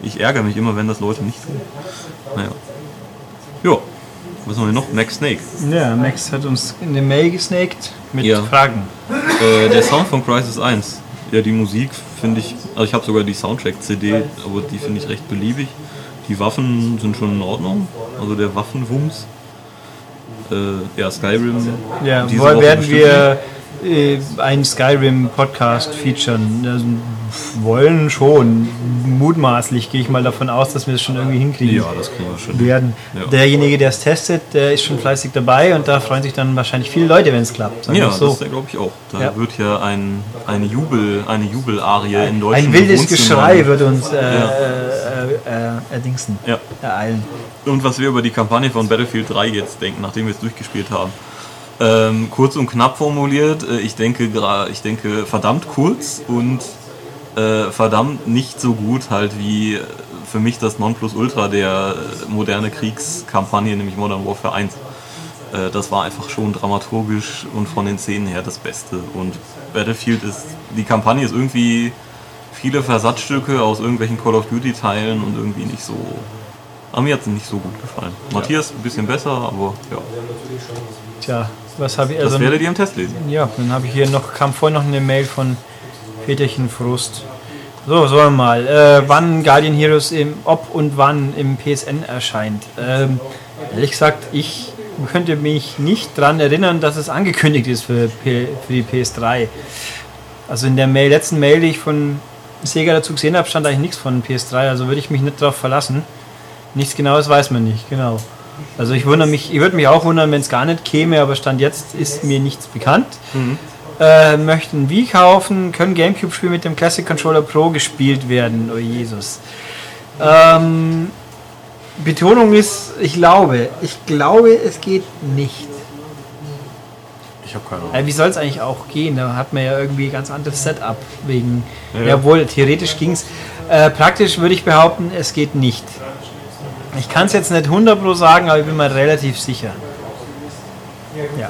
Ich ärgere mich immer, wenn das Leute nicht tun. Naja. Ja. Was haben wir noch? Max Snake. Ja, Max hat uns in der Mail gesnaked mit Ja. Fragen. Äh, der Sound von Crisis 1. Ja, die Musik finde ich, also ich habe sogar die Soundtrack-CD, aber die finde ich recht beliebig. Die Waffen sind schon in Ordnung, also der Waffenwumms. Äh, ja, Skyrim. Ja, diese werden bestimmt wir äh, einen Skyrim-Podcast featuren? Also, wollen schon. Mutmaßlich gehe ich mal davon aus, dass wir es schon irgendwie hinkriegen. Ja, das kriegen wir schon. werden. Ja. Derjenige, der es testet, der ist schon fleißig dabei und da freuen sich dann wahrscheinlich viele Leute, wenn es klappt. Ja, wir das so. glaube ich auch. Da Ja. wird ja ein, eine, Jubel, eine Jubelarie in deutschen Ein wildes. Geschrei wird uns äh, Ja. äh, äh, erdingsen, Ja. ereilen. Und was wir über die Kampagne von Battlefield 3 jetzt denken, nachdem wir es durchgespielt haben. Ähm, kurz und knapp formuliert, äh, ich denke, ich denke verdammt kurz und äh, verdammt nicht so gut halt wie äh, für mich das Nonplusultra der äh, moderne Kriegskampagne, nämlich Modern Warfare 1. Äh, das war einfach schon dramaturgisch und von den Szenen her das Beste. Und Battlefield ist, die Kampagne ist irgendwie viele Versatzstücke aus irgendwelchen Call of Duty Teilen und irgendwie nicht so Aber mir hat es nicht so gut gefallen. Matthias ein bisschen besser, aber ja. Tja, was habe ich Das also. werdet ihr im Test lesen. Ja, dann habe ich hier noch, kam vorhin noch eine Mail von Väterchen Frust. So, sollen wir mal. Äh, wann Guardian Heroes im, ob und wann im PSN erscheint. Ähm, ehrlich gesagt, ich könnte mich nicht daran erinnern, dass es angekündigt ist für, P für die PS3. Also in der Mail, letzten Mail, die ich von Sega dazu gesehen habe, stand eigentlich nichts von PS3, also würde ich mich nicht darauf verlassen. Nichts Genaues weiß man nicht, genau. Also ich wundere mich, ich würde mich auch wundern, wenn es gar nicht käme, aber Stand jetzt ist mir nichts bekannt. Äh, möchten Wii kaufen, können Gamecube-Spiele mit dem Classic Controller Pro gespielt werden. Oh Jesus. Ähm, Betonung ist, ich glaube, ich glaube, es geht nicht. Ich habe keine Ahnung. Äh, wie soll es eigentlich auch gehen? Da hat man ja irgendwie ein ganz anderes Setup wegen. Ja. Jawohl, theoretisch ging es. Äh, praktisch würde ich behaupten, es geht nicht. Ich kann es jetzt nicht 100 pro sagen, aber ich bin mir relativ sicher. Ja.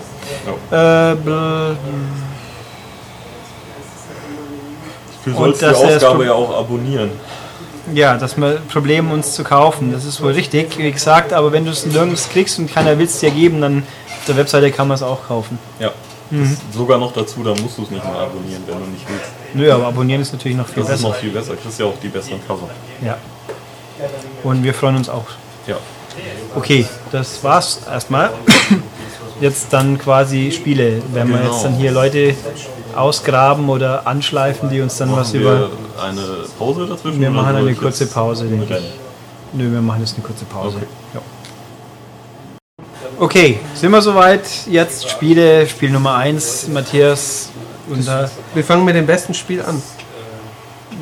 Äh, bl- Du sollst die das Pro- ja auch abonnieren. ja, das Problem uns zu kaufen, das ist wohl richtig, wie gesagt, aber wenn du es nirgends kriegst und keiner will es dir geben, dann auf der Webseite kann man es auch kaufen. Ja. Mhm. Das sogar noch dazu, da musst du es nicht mal abonnieren, wenn du nicht willst. Nö, aber abonnieren ist natürlich noch viel Das ist besser. noch viel besser. Kriegst ja auch die besseren Cover. Ja. Und wir freuen uns auch. Ja. Okay, das war's erstmal. Jetzt dann quasi Spiele. Wenn wir Genau. jetzt dann hier Leute ausgraben oder anschleifen, die uns dann was Machen über. wir eine Pause dazwischen? Wir machen eine kurze Pause, denke ich. Nö, wir machen jetzt eine kurze Pause. Okay. Ja. Okay, sind wir soweit? Jetzt Spiele, Spiel Nummer 1, Matthias. Und da, Wir fangen mit dem besten Spiel an.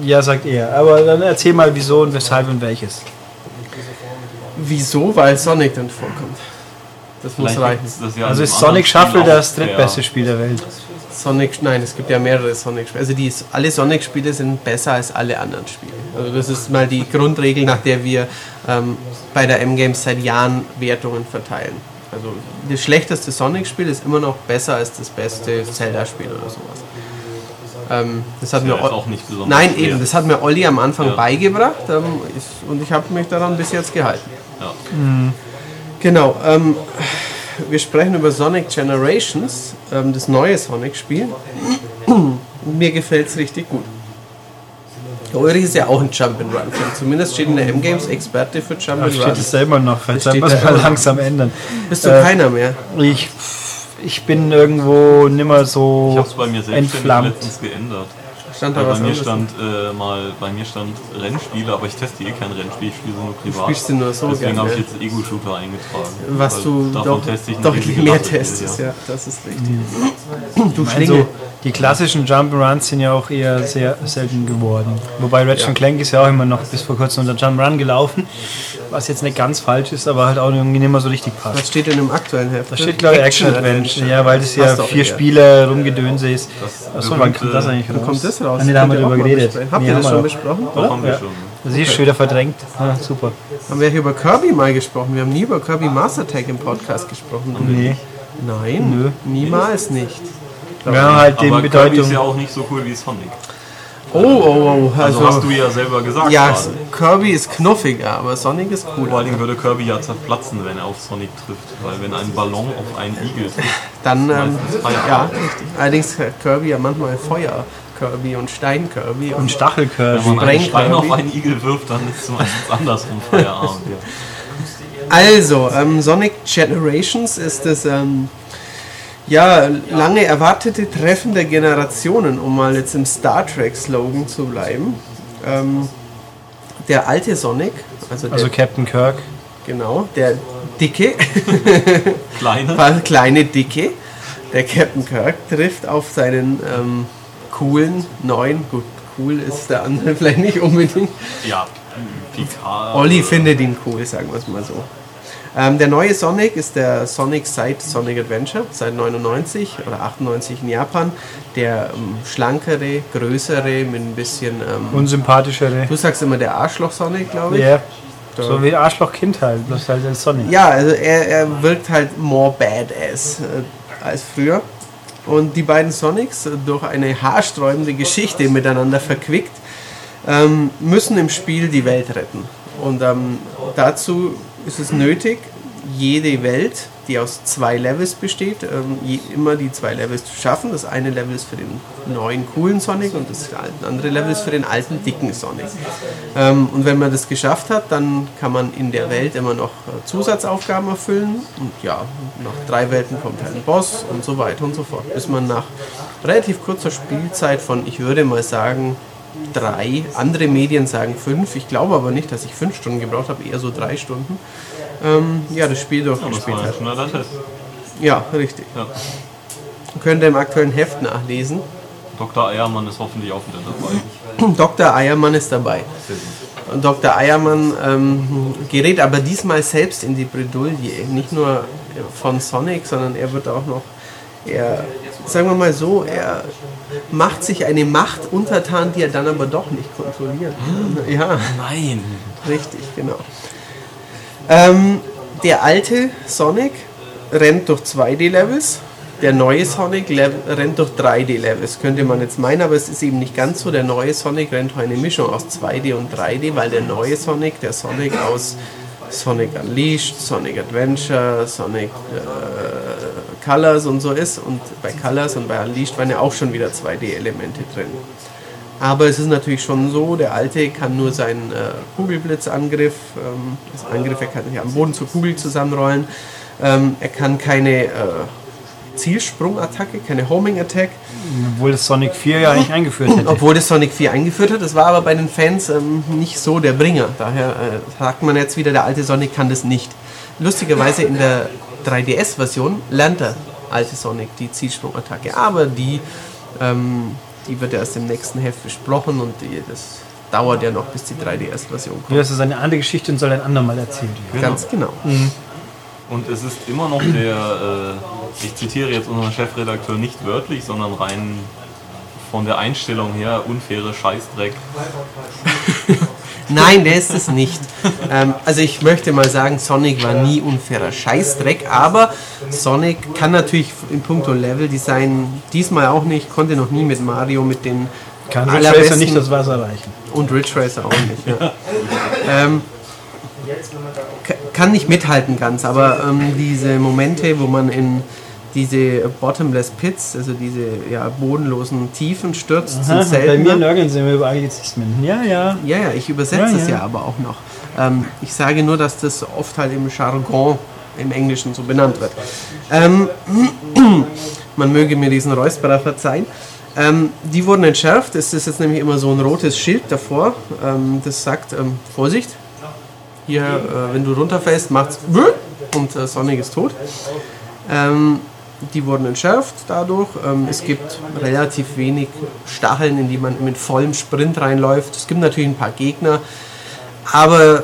Ja, sagt er. Aber dann erzähl mal, wieso und weshalb und welches. Wieso? Weil Sonic dann vorkommt. Das muss Vielleicht reichen. das ja Also ist Sonic Shuffle das drittbeste ja. Spiel der Welt. Sonic, nein, es gibt ja mehrere Sonic-Spiele. Also die, alle Sonic-Spiele sind besser als alle anderen Spiele. Also das ist mal die Grundregel, nach der wir ähm, bei der M-Games seit Jahren Wertungen verteilen. Also das schlechteste Sonic-Spiel ist immer noch besser als das beste Zelda-Spiel oder sowas. Ähm, das hat Ja, mir auch nicht besonders Nein, schwer. eben, das hat mir Olli am Anfang Ja. beigebracht ähm, ist, und ich habe mich daran bis jetzt gehalten. Ja. Genau, ähm, wir sprechen über Sonic Generations, ähm, das neue Sonic-Spiel. Mir gefällt es richtig gut. Der Ulrich ist ja auch ein Jump'n'Run-Fan. Zumindest steht in der M-Games Experte für Da steht Jump'n'Run. es selber noch, Das sollten wir steht langsam ändern. Bist du Äh, keiner mehr? Ich, ich bin irgendwo nimmer Ich so habe es bei mir entflammt. letztens geändert. Stand da Weil was bei mir stand äh, mal, bei mir stand Rennspiele, aber ich teste eh kein Rennspiel, ich spiele sie nur privat. spielst sie nur so Deswegen habe ich ja. jetzt Ego-Shooter eingetragen. Was du davon doch, teste ich deutlich mehr testest, ja. das ist richtig. Du Also, Schlingel. Die klassischen Jump'n'Runs sind ja auch eher sehr selten geworden. Wobei Ratchet Ja. Clank ist ja auch immer noch bis vor kurzem unter Jump'n'Run gelaufen, was jetzt nicht ganz falsch ist, aber halt auch irgendwie nicht mehr so richtig passt. Was steht denn im aktuellen Heft? Da steht glaube ich Action Adventure, ja, weil das ja vier eher. Spieler rumgedönse ist. Achso, wann kommt das eigentlich raus? Wann kommt das raus? Nee, da haben wir drüber geredet. Habt ihr das schon besprochen? Doch, haben wir schon. Das ist schon wieder verdrängt. Ah, super. Haben wir hier über Kirby mal gesprochen? Wir haben nie über Kirby Master Tag im Podcast gesprochen. Nee. Nein, niemals nicht. Haben halt den Aber Kirby Bedeutung. ist ja auch nicht so cool wie Sonic. Oh, oh, oh. Also, Also, hast du ja selber gesagt ja, gerade. Kirby ist knuffiger, aber Sonic ist Vor cooler. allen Dingen würde Kirby ja zerplatzen, wenn er auf Sonic trifft. Weil wenn ein Ballon auf einen Igel trifft, Dann, ähm, ja, richtig. Allerdings hat Kirby ja manchmal Feuer. Kirby und Stein Kirby. Und wenn Stachelkirby. man einen Stein auf Kirby. einen Igel wirft, dann ist es meistens andersrum Feierabend. Ja. Also, ähm, Sonic Generations ist das ähm, ja, lange erwartete Treffen der Generationen, um mal jetzt im Star Trek-Slogan zu bleiben. Ähm, der alte Sonic, also der, Also Captain Kirk. genau, der dicke, Kleine. kleine Dicke, der Captain Kirk trifft auf seinen ähm, coolen neuen, gut, cool ist der andere vielleicht nicht unbedingt, Ja, Picard. Olli findet ihn cool, sagen wir es mal so. Ähm, der neue Sonic ist der Sonic seit Sonic Adventure, seit 99 oder 98 in Japan. Der ähm, schlankere, größere, mit ein bisschen. Ähm, Unsympathischere. du sagst immer der Arschloch-Sonic, glaube ich. Ja. So wie Arschloch-Kind halt, bloß halt als Sonic. Ja, also er, er wirkt halt more badass äh, als früher. Und die beiden Sonics, äh, durch eine haarsträubende Geschichte miteinander verquickt, ähm, müssen im Spiel die Welt retten. Und ähm, dazu ist es nötig, jede Welt, die aus zwei Levels besteht, ähm, immer die zwei Levels zu schaffen. Das eine Level ist für den neuen, coolen Sonic und das andere Level ist für den alten, dicken Sonic. Ähm, und wenn man das geschafft hat, dann kann man in der Welt immer noch äh, Zusatzaufgaben erfüllen. Und ja, nach drei Welten kommt halt ein Boss und so weiter und so fort. Bis man nach relativ kurzer Spielzeit von, ich würde mal sagen, drei, andere Medien sagen fünf, ich glaube aber nicht, dass ich fünf Stunden gebraucht habe, eher so drei Stunden, ähm, ja, das Spiel durchgespielt war ein hat. Ja, richtig. Ja. Könnt ihr im aktuellen Heft nachlesen. Dr. Eiermann ist hoffentlich auch wieder dabei. Dr. Eiermann ist dabei. Und Dr. Eiermann ähm, gerät aber diesmal selbst in die Bredouille. Nicht nur von Sonic, sondern er wird auch noch, er, sagen wir mal so, er macht sich eine Macht untertan, die er dann aber doch nicht kontrolliert. Ja, Nein. richtig, genau. Ähm, der alte Sonic rennt durch 2D-Levels. Der neue Sonic rennt durch 3D-Levels, könnte man jetzt meinen, aber es ist eben nicht ganz so. Der neue Sonic rennt durch eine Mischung aus 2D und 3D, weil der neue Sonic, der Sonic aus Sonic Unleashed, Sonic Adventure, Sonic äh, Colors und so ist. Und bei Colors und bei Unleashed waren ja auch schon wieder 2D-Elemente drin. Aber es ist natürlich schon so, der Alte kann nur seinen äh, Kugelblitzangriff, ähm, das Angriff, er kann sich am Boden zur Kugel zusammenrollen. Ähm, er kann keine äh, Zielsprungattacke, keine Homing Attack, Obwohl das Sonic 4 ja eigentlich eingeführt hätte. obwohl das Sonic 4 eingeführt hat. Das war aber bei den Fans ähm, nicht so der Bringer. Daher äh, sagt man jetzt wieder, der alte Sonic kann das nicht. Lustigerweise in der 3DS-Version lernt der alte Sonic die Zielsprungattacke, aber die, ähm, die wird erst im nächsten Heft besprochen und die, das dauert ja noch, bis die 3DS-Version kommt. Ja, das ist eine andere Geschichte und soll ein andermal erzählt werden. Ganz genau. Und es ist immer noch der, äh, ich zitiere jetzt unseren Chefredakteur nicht wörtlich, sondern rein von der Einstellung her, unfaire Scheißdreck. Nein, der ist es nicht. Ähm, also ich möchte mal sagen, Sonic war nie unfairer Scheißdreck, aber Sonic kann natürlich in puncto Leveldesign diesmal auch nicht, konnte noch nie mit Mario mit den Kann Ridge Racer allerbesten nicht das Wasser erreichen. und Ridge Racer auch nicht. Ja. ähm, ka- kann nicht mithalten ganz, aber ähm, diese Momente, wo man in diese Bottomless Pits, also diese ja, bodenlosen Tiefen stürzt, sind Aha, bei mir selten. nörgeln sie mir über Anglizismen. Ja, ja. Ja, ja, ich übersetze Ja, es ja. ja aber auch noch. Ähm, ich sage nur, dass das oft halt im Jargon im Englischen so benannt wird. Ähm, man möge mir diesen Räusperer verzeihen. Ähm, die wurden entschärft. Es ist jetzt nämlich immer so ein rotes Schild davor, ähm, das sagt, ähm, Vorsicht, hier, äh, wenn du runterfällst, macht's und äh, Sonic ist tot. Die wurden entschärft dadurch. Ähm, es gibt relativ wenig Stacheln, in die man mit vollem Sprint reinläuft. Es gibt natürlich ein paar Gegner, aber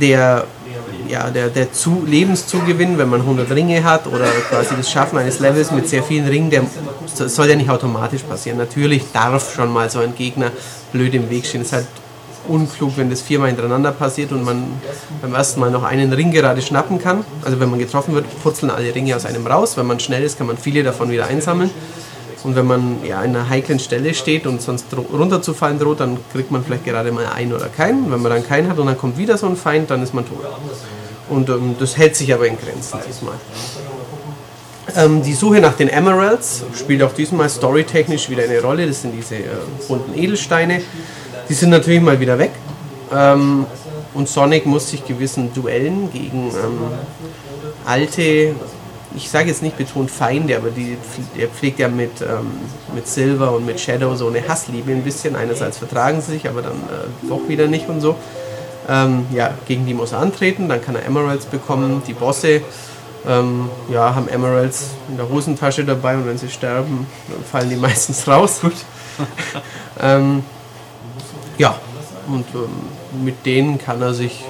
der, ja, der, der Zu Lebenszugewinn, wenn man 100 Ringe hat oder quasi das Schaffen eines Levels mit sehr vielen Ringen, der so- soll ja nicht automatisch passieren. Natürlich darf schon mal so ein Gegner blöd im Weg stehen. Es ist halt unklug, wenn das viermal hintereinander passiert und man beim ersten Mal noch einen Ring gerade schnappen kann. Also wenn man getroffen wird, purzeln alle Ringe aus einem raus. Wenn man schnell ist, kann man viele davon wieder einsammeln. Und wenn man ja an einer heiklen Stelle steht und sonst runterzufallen droht, dann kriegt man vielleicht gerade mal einen oder keinen. Wenn man dann keinen hat und dann kommt wieder so ein Feind, dann ist man tot. Und ähm, das hält sich aber in Grenzen diesmal. Ähm, die Suche nach den Emeralds spielt auch diesmal storytechnisch wieder eine Rolle. Das sind diese äh, bunten Edelsteine. Die sind natürlich mal wieder weg. Ähm, und Sonic muss sich gewissen Duellen gegen ähm, alte, ich sage jetzt nicht betont Feinde, aber die, der pflegt ja mit, ähm, mit Silver und mit Shadow so eine Hassliebe ein bisschen. Einerseits vertragen sie sich, aber dann äh, doch wieder nicht und so. Ähm, ja, gegen die muss er antreten, dann kann er Emeralds bekommen. Die Bosse ähm, ja, haben Emeralds in der Hosentasche dabei und wenn sie sterben, dann fallen die meistens raus. ähm, ja, und ähm, mit denen kann er sich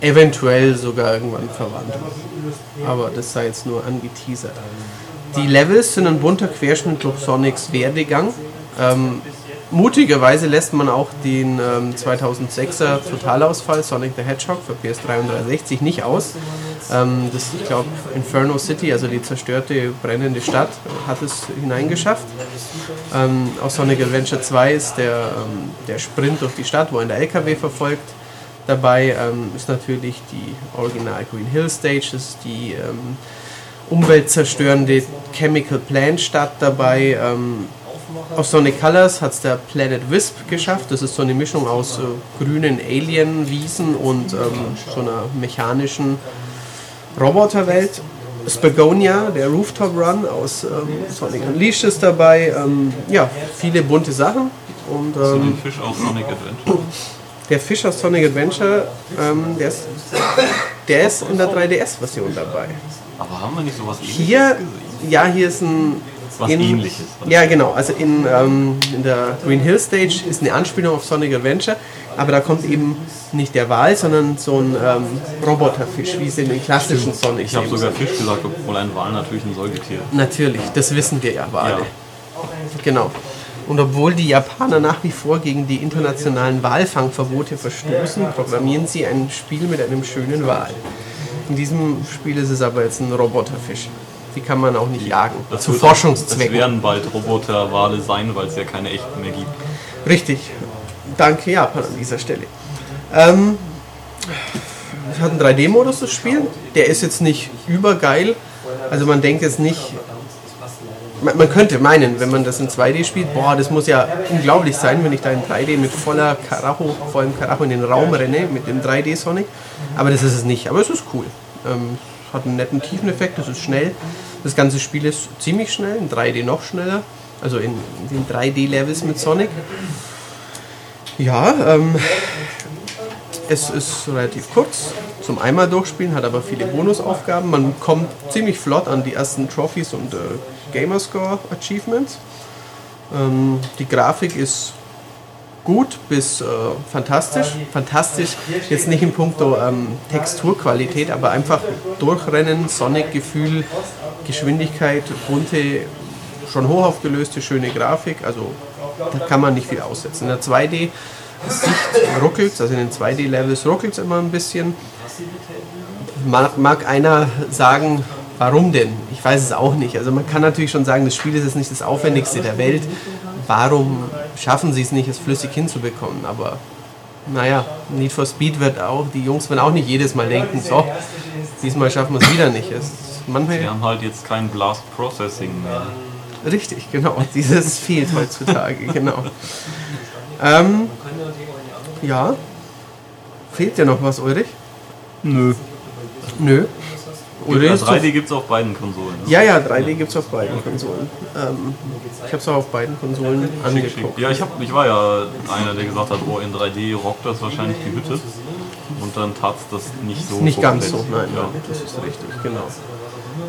eventuell sogar irgendwann verwandeln. Aber das sei jetzt nur angeteasert. Die Levels sind ein bunter Querschnitt durch Sonics Werdegang. Ähm, mutigerweise lässt man auch den ähm, 2006er Totalausfall Sonic the Hedgehog für PS3 und 360 nicht aus. Ähm, das, ich glaube, Inferno City, also die zerstörte, brennende Stadt, hat es hineingeschafft. Ähm, aus Sonic Adventure 2 ist der, ähm, der Sprint durch die Stadt, wo ihn der LKW verfolgt. Dabei ähm, ist natürlich die Original Green Hill Stage, das ist die ähm, umweltzerstörende Chemical Plant Stadt dabei. Ähm, aus Sonic Colors hat es der Planet Wisp geschafft. Das ist so eine Mischung aus äh, grünen Alien-Wiesen und ähm, so einer mechanischen Roboterwelt. Spagonia, der Rooftop Run aus ähm, Sonic Unleashed ist dabei. Ähm, ja, viele bunte Sachen. Und, So ähm, ein Fisch aus Sonic Adventure. der Fisch aus Sonic Adventure, ähm, der, ist, der ist in der 3DS-Version dabei. Aber haben wir nicht sowas ähnliches Hier, gesehen? ja, hier ist ein. Was Ähnliches. Ja, genau. Also in, ähm, in der Green Hill Stage ist eine Anspielung auf Sonic Adventure, aber da kommt eben nicht der Wal, sondern so ein ähm, Roboterfisch, wie es in den klassischen Sonic Ich habe sogar sind. Fisch gesagt, obwohl ein Wal natürlich ein Säugetier ist. Natürlich, das wissen wir ja Wale. Ja. Genau. Und obwohl die Japaner nach wie vor gegen die internationalen Walfangverbote verstoßen, programmieren sie ein Spiel mit einem schönen Wal. In diesem Spiel ist es aber jetzt ein Roboterfisch. Die kann man auch nicht jagen. Zu wird- Forschungszwecken. Es werden bald Roboterwale sein, weil es ja keine echten mehr gibt. Richtig. Danke Japan an dieser Stelle. Ähm, es hat einen 3D-Modus, das Spiel. Der ist jetzt nicht übergeil. Also man denkt jetzt nicht... Man, man könnte meinen, wenn man das in 2D spielt, boah, das muss ja unglaublich sein, wenn ich da in 3D mit voller Karacho, vollem Karacho in den Raum renne, mit dem 3D-Sonic. Aber das ist es nicht. Aber es ist cool. Ähm, hat einen netten Tiefeneffekt, es ist schnell. Das ganze Spiel ist ziemlich schnell, in 3D noch schneller. Also in den 3D-Levels mit Sonic. Ja, ähm, es ist relativ kurz zum einmal durchspielen, hat aber viele Bonusaufgaben. Man kommt ziemlich flott an die ersten Trophies und äh, Gamerscore Achievements. Ähm, die Grafik ist gut bis äh, fantastisch. Fantastisch jetzt nicht in puncto ähm, Texturqualität, aber einfach Durchrennen, Sonic-Gefühl, Geschwindigkeit, bunte, schon hoch aufgelöste, schöne Grafik. Also da kann man nicht viel aussetzen. In der 2D Sicht ruckelt also in den 2D-Levels ruckelt es immer ein bisschen. Mag, mag einer sagen, warum denn? Ich weiß es auch nicht. Also man kann natürlich schon sagen, das Spiel ist jetzt nicht das aufwendigste der Welt. Warum schaffen sie es nicht, es flüssig hinzubekommen? Aber naja, Need for Speed wird auch, die Jungs werden auch nicht jedes Mal denken, so, diesmal schaffen wir es wieder nicht. Es, manchmal, Wir haben halt jetzt kein Blast Processing mehr. Richtig, genau. Dieses fehlt heutzutage, genau. Ähm, ja. Fehlt dir noch was, Ulrich? Nö. Nö. Ulrich Ja, ist 3D gibt es auf beiden Konsolen. Ja, ja, 3D gibt es auf beiden Konsolen. Ähm, ich habe es auch auf beiden Konsolen angeguckt. Ja, ich, hab, ich war ja einer, der gesagt hat, boah, in 3D rockt das wahrscheinlich die Hütte. Und dann tat es das nicht so. Nicht ganz so, nein, Ja. nein, das ist richtig, genau.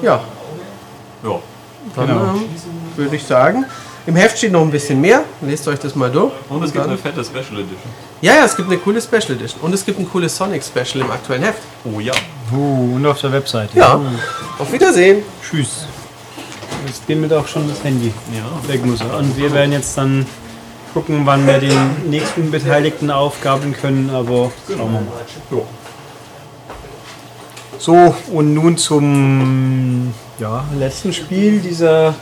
Ja, ja. dann Genau. ähm, würde ich sagen, im Heft steht noch ein bisschen mehr. Lest euch das mal durch. Und es gibt eine fette Special Edition. ja, ja, es gibt eine coole Special Edition. Und es gibt ein cooles Sonic Special im aktuellen Heft. Oh ja. Uh, und auf der Webseite. Ja, auf Wiedersehen. Tschüss. Jetzt bimmelt auch schon das Handy. Ja. Weg muss er. Und wir werden jetzt dann gucken, wann wir den nächsten Beteiligten aufgabeln können, aber schauen wir mal. Ja. So, und nun zum ja, letzten Spiel dieser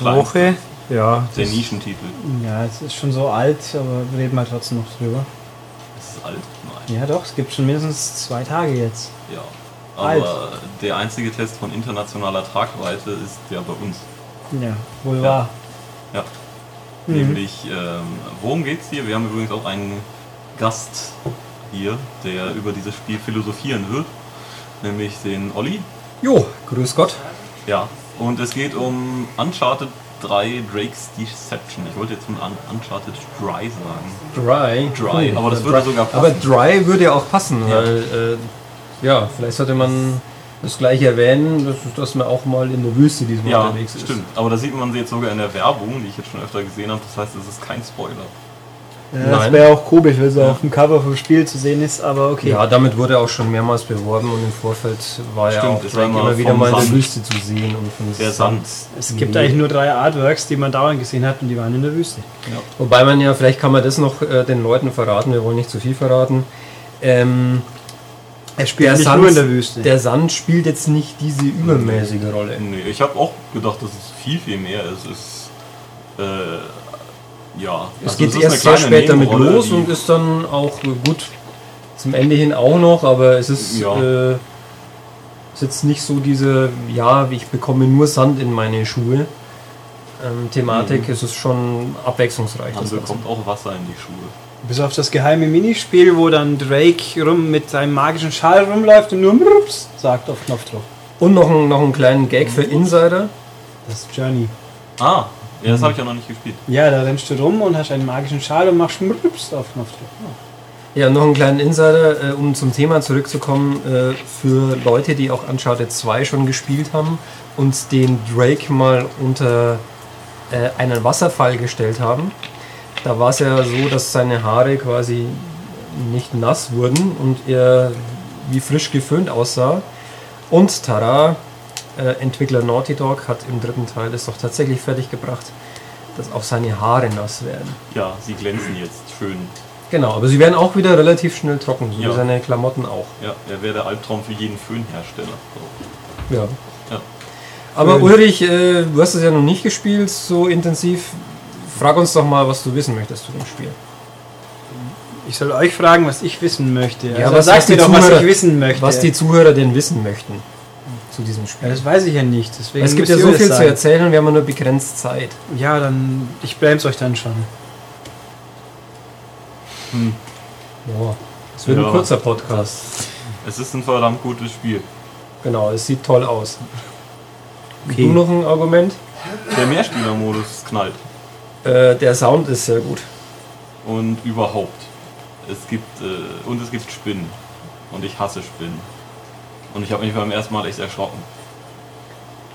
Woche. Ja, Der Nischentitel. ja, es ist schon so alt, aber wir reden mal trotzdem noch drüber. Ist alt. Nein. Ja doch, es gibt schon mindestens zwei Tage jetzt. Ja. Alt. Aber der einzige Test von internationaler Tragweite ist ja bei uns. Ja, wohl wahr. Ja. Nämlich, ähm, worum geht's hier? Wir haben übrigens auch einen Gast hier, der über dieses Spiel philosophieren wird. Nämlich den Olli. Jo, grüß Gott. Ja. Und es geht um Uncharted 3 Drake's Deception. Ich wollte jetzt Un Uncharted Dry sagen. Dry. Dry, aber das würde sogar passen. Aber Dry würde ja auch passen, weil, äh, ja, vielleicht sollte man das gleich erwähnen, dass, dass man auch mal in der Wüste diesmal Ja, unterwegs ist. stimmt. Aber da sieht man sie jetzt sogar in der Werbung, die ich jetzt schon öfter gesehen habe. Das heißt, es ist kein Spoiler. Ja, das wäre auch komisch, wenn es auf dem Cover vom Spiel zu sehen ist, aber okay. Ja, damit wurde auch schon mehrmals beworben und im Vorfeld war ja Stimmt, auch es war immer immer wieder mal in der Sand. Wüste zu sehen und von Der Sand. Es gibt eigentlich nur drei Artworks, die man dauernd gesehen hat und die waren in der Wüste. Wobei man ja, vielleicht kann man das noch äh, den Leuten verraten, wir wollen nicht zu viel verraten. Ähm, Er spielt der, nicht Sand, nur in der Wüste. der Sand spielt jetzt nicht diese übermäßige Rolle. Nee, ich habe auch gedacht, dass es viel, viel mehr ist. Es ist. Äh, ja. Es also geht ist erst sehr spät damit los und ist dann auch gut zum Ende hin auch noch, aber es ist, Ja. äh, ist jetzt nicht so diese, ja, ich bekomme nur Sand in meine Schuhe. Ähm, Thematik es ist schon abwechslungsreich. Ganze. bekommt auch Wasser in die Schuhe. Bis auf das geheime Minispiel, wo dann Drake rum mit seinem magischen Schal rumläuft und nur Mrups sagt auf Knopfdruck. Und noch, ein, noch einen kleinen Gag für Insider. Das ist Journey. Ah, ja, das habe ich ja noch nicht gespielt. Ja, da rennst du rum und hast einen magischen Schal und machst Mrups auf Knopfdruck. Ja, noch einen kleinen Insider, äh, um zum Thema zurückzukommen, äh, für Leute, die auch Uncharted 2 schon gespielt haben und den Drake mal unter äh, einen Wasserfall gestellt haben. Da war es ja so, dass seine Haare quasi nicht nass wurden und er wie frisch geföhnt aussah. Und tada, äh, Entwickler Naughty Dog hat im dritten Teil es doch tatsächlich fertiggebracht, dass auch seine Haare nass werden. Ja, sie glänzen jetzt schön. Genau, aber sie werden auch wieder relativ schnell trocken, so Ja. wie seine Klamotten auch. Ja, er wäre der Albtraum für jeden Föhnhersteller. Ja. Ja. Aber. Ulrich, äh, du hast es ja noch nicht gespielt so intensiv. Frag uns doch mal, was du wissen möchtest zu dem Spiel. Ich soll euch fragen, was ich wissen möchte. Ja, also was- sagt was die mir doch, was Zuhörer- ich wissen möchte. Was die Zuhörer denn wissen möchten zu diesem ja, Spiel. das weiß ich ja nicht. Deswegen es gibt ja so viel zu sagen. erzählen und wir haben ja nur begrenzt Zeit. Ja, dann ich bremse euch dann schon. Ja. Es wird Ja. ein kurzer Podcast. Es ist ein verdammt gutes Spiel. Genau, es sieht toll aus. Okay. Du noch ein Argument? Der Mehrspielermodus knallt. Äh, der Sound ist sehr gut. Und überhaupt. Es gibt, äh, und es gibt Spinnen. Und ich hasse Spinnen. Und ich habe mich beim ersten Mal echt erschrocken.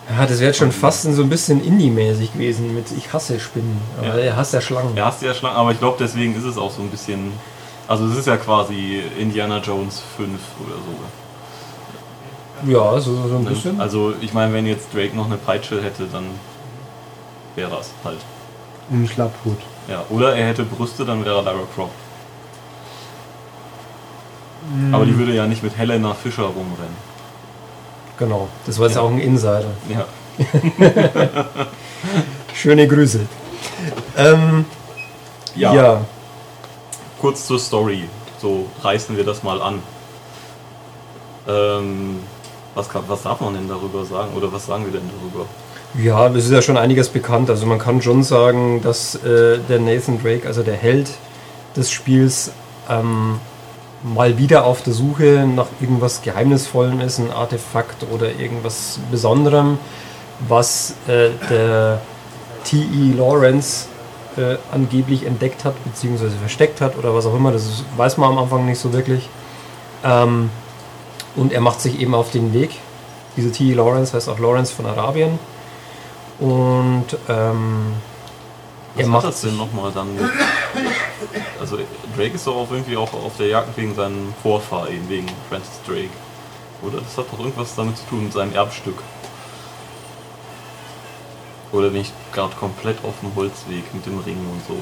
Ja, das wäre schon fast so ein bisschen Indie-mäßig gewesen mit Ich hasse Spinnen. Aber Ja. er hasst ja Schlangen. Er hasst ja Schlangen, aber ich glaube, deswegen ist es auch so ein bisschen. Also, es ist ja quasi Indiana Jones 5 oder so. Ja, so, so ein Ne? bisschen. Also, ich meine, wenn jetzt Drake noch eine Peitsche hätte, dann wäre das halt. Ein Schlapphut. Ja, oder er hätte Brüste, dann wäre er Lara Croft. Aber die würde ja nicht mit Helena Fischer rumrennen. Genau, das war jetzt Ja. auch ein Insider. Ja. Schöne Grüße. Ähm, Ja. ja. Kurz zur Story. So reißen wir das mal an. Ähm, was, kann, was darf man denn darüber sagen? Oder was sagen wir denn darüber? Ja, es ist ja schon einiges bekannt. Also man kann schon sagen, dass äh, der Nathan Drake, also der Held des Spiels, ähm, mal wieder auf der Suche nach irgendwas Geheimnisvollem ist, ein Artefakt oder irgendwas Besonderem, was äh, der T.E. Lawrence äh, angeblich entdeckt hat, beziehungsweise versteckt hat oder was auch immer. Das weiß man am Anfang nicht so wirklich. Ähm, und er macht sich eben auf den Weg. Dieser T.E. Lawrence heißt auch Lawrence von Arabien. Und ähm, Was er hat macht das denn nochmal dann. Also Drake ist doch auch irgendwie auch auf der Jagd wegen seinem Vorfahr, eben wegen Francis Drake. Oder das hat doch irgendwas damit zu tun mit seinem Erbstück. Oder bin ich gerade komplett auf dem Holzweg mit dem Ring und so.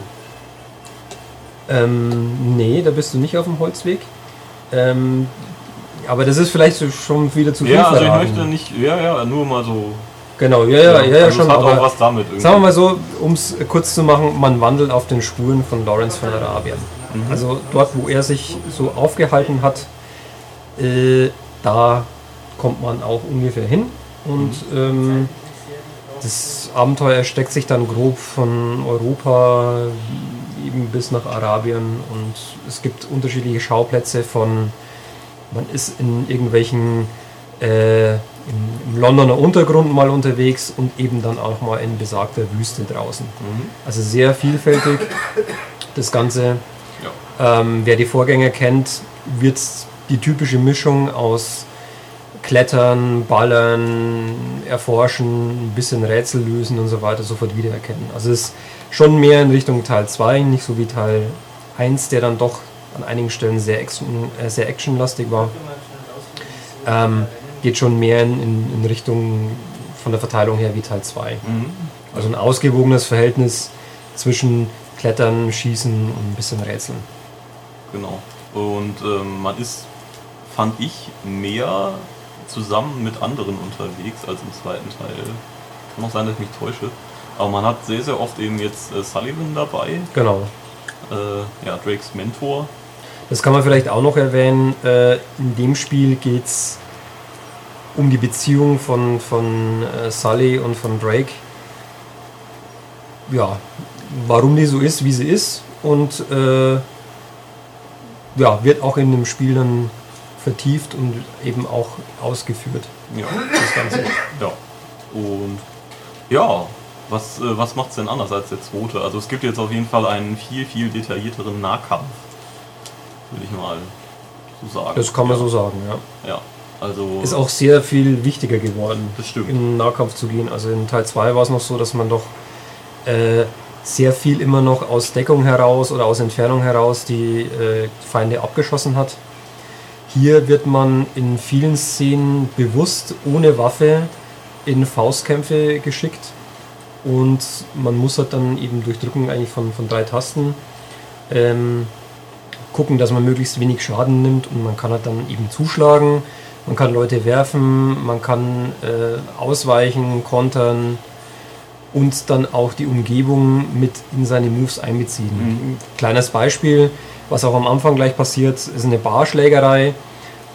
Ähm, nee, da bist du nicht auf dem Holzweg. Ähm, aber das ist vielleicht schon wieder zu viel Ja, also ich möchte nicht, ja, ja, nur mal so. Genau, ja, ja, ja, ja, also schon. Hat auch Aber was damit irgendwie. sagen wir mal so, um es kurz zu machen, man wandelt auf den Spuren von Lawrence von Arabien. Mhm. Also dort, wo er sich so aufgehalten hat, äh, da kommt man auch ungefähr hin. Und Mhm. ähm, das Abenteuer erstreckt sich dann grob von Europa eben bis nach Arabien und es gibt unterschiedliche Schauplätze von, man ist in irgendwelchen, äh, im, im Londoner Untergrund mal unterwegs und eben dann auch mal in besagter Wüste draußen. Mhm. Also sehr vielfältig das Ganze. Ja. Ähm, wer die Vorgänger kennt, wird die typische Mischung aus Klettern, Ballern, Erforschen, ein bisschen Rätsel lösen und so weiter sofort wiedererkennen. Also es ist schon mehr in Richtung Teil 2, nicht so wie Teil 1, der dann doch an einigen Stellen sehr, action, äh, sehr actionlastig war. Ähm, geht schon mehr in, in, Richtung von der Verteilung her wie Teil 2. Mhm. Also ein ausgewogenes Verhältnis zwischen Klettern, Schießen und ein bisschen Rätseln. Genau. Und ähm, man ist, fand ich, mehr zusammen mit anderen unterwegs als im zweiten Teil. Kann auch sein, dass ich mich täusche. Aber man hat sehr, sehr oft eben jetzt äh, Sullivan dabei, Genau. äh, ja, Drakes Mentor. Das kann man vielleicht auch noch erwähnen. Äh, in dem Spiel geht es um die Beziehung von, von äh, Sully und von Drake. Ja, warum die so ist, wie sie ist. Und äh, ja, wird auch in dem Spiel dann vertieft und eben auch ausgeführt. Ja, das Ganze. Ja. Und ja, was, äh, was macht es denn anders als der zweite? Also es gibt jetzt auf jeden Fall einen viel, viel detaillierteren Nahkampf. Will ich mal so sagen. Das kann man ja. so sagen, ja. Ja, also. Ist auch sehr viel wichtiger geworden, in den Nahkampf zu gehen. Also in Teil 2 war es noch so, dass man doch äh, sehr viel immer noch aus Deckung heraus oder aus Entfernung heraus die äh, Feinde abgeschossen hat. Hier wird man in vielen Szenen bewusst ohne Waffe in Faustkämpfe geschickt und man muss halt dann eben durch Drücken eigentlich von, von drei Tasten ähm, gucken, dass man möglichst wenig Schaden nimmt und man kann halt dann eben zuschlagen, man kann Leute werfen, man kann äh, ausweichen, kontern und dann auch die Umgebung mit in seine Moves einbeziehen. Ein kleines Beispiel, was auch am Anfang gleich passiert, ist eine Barschlägerei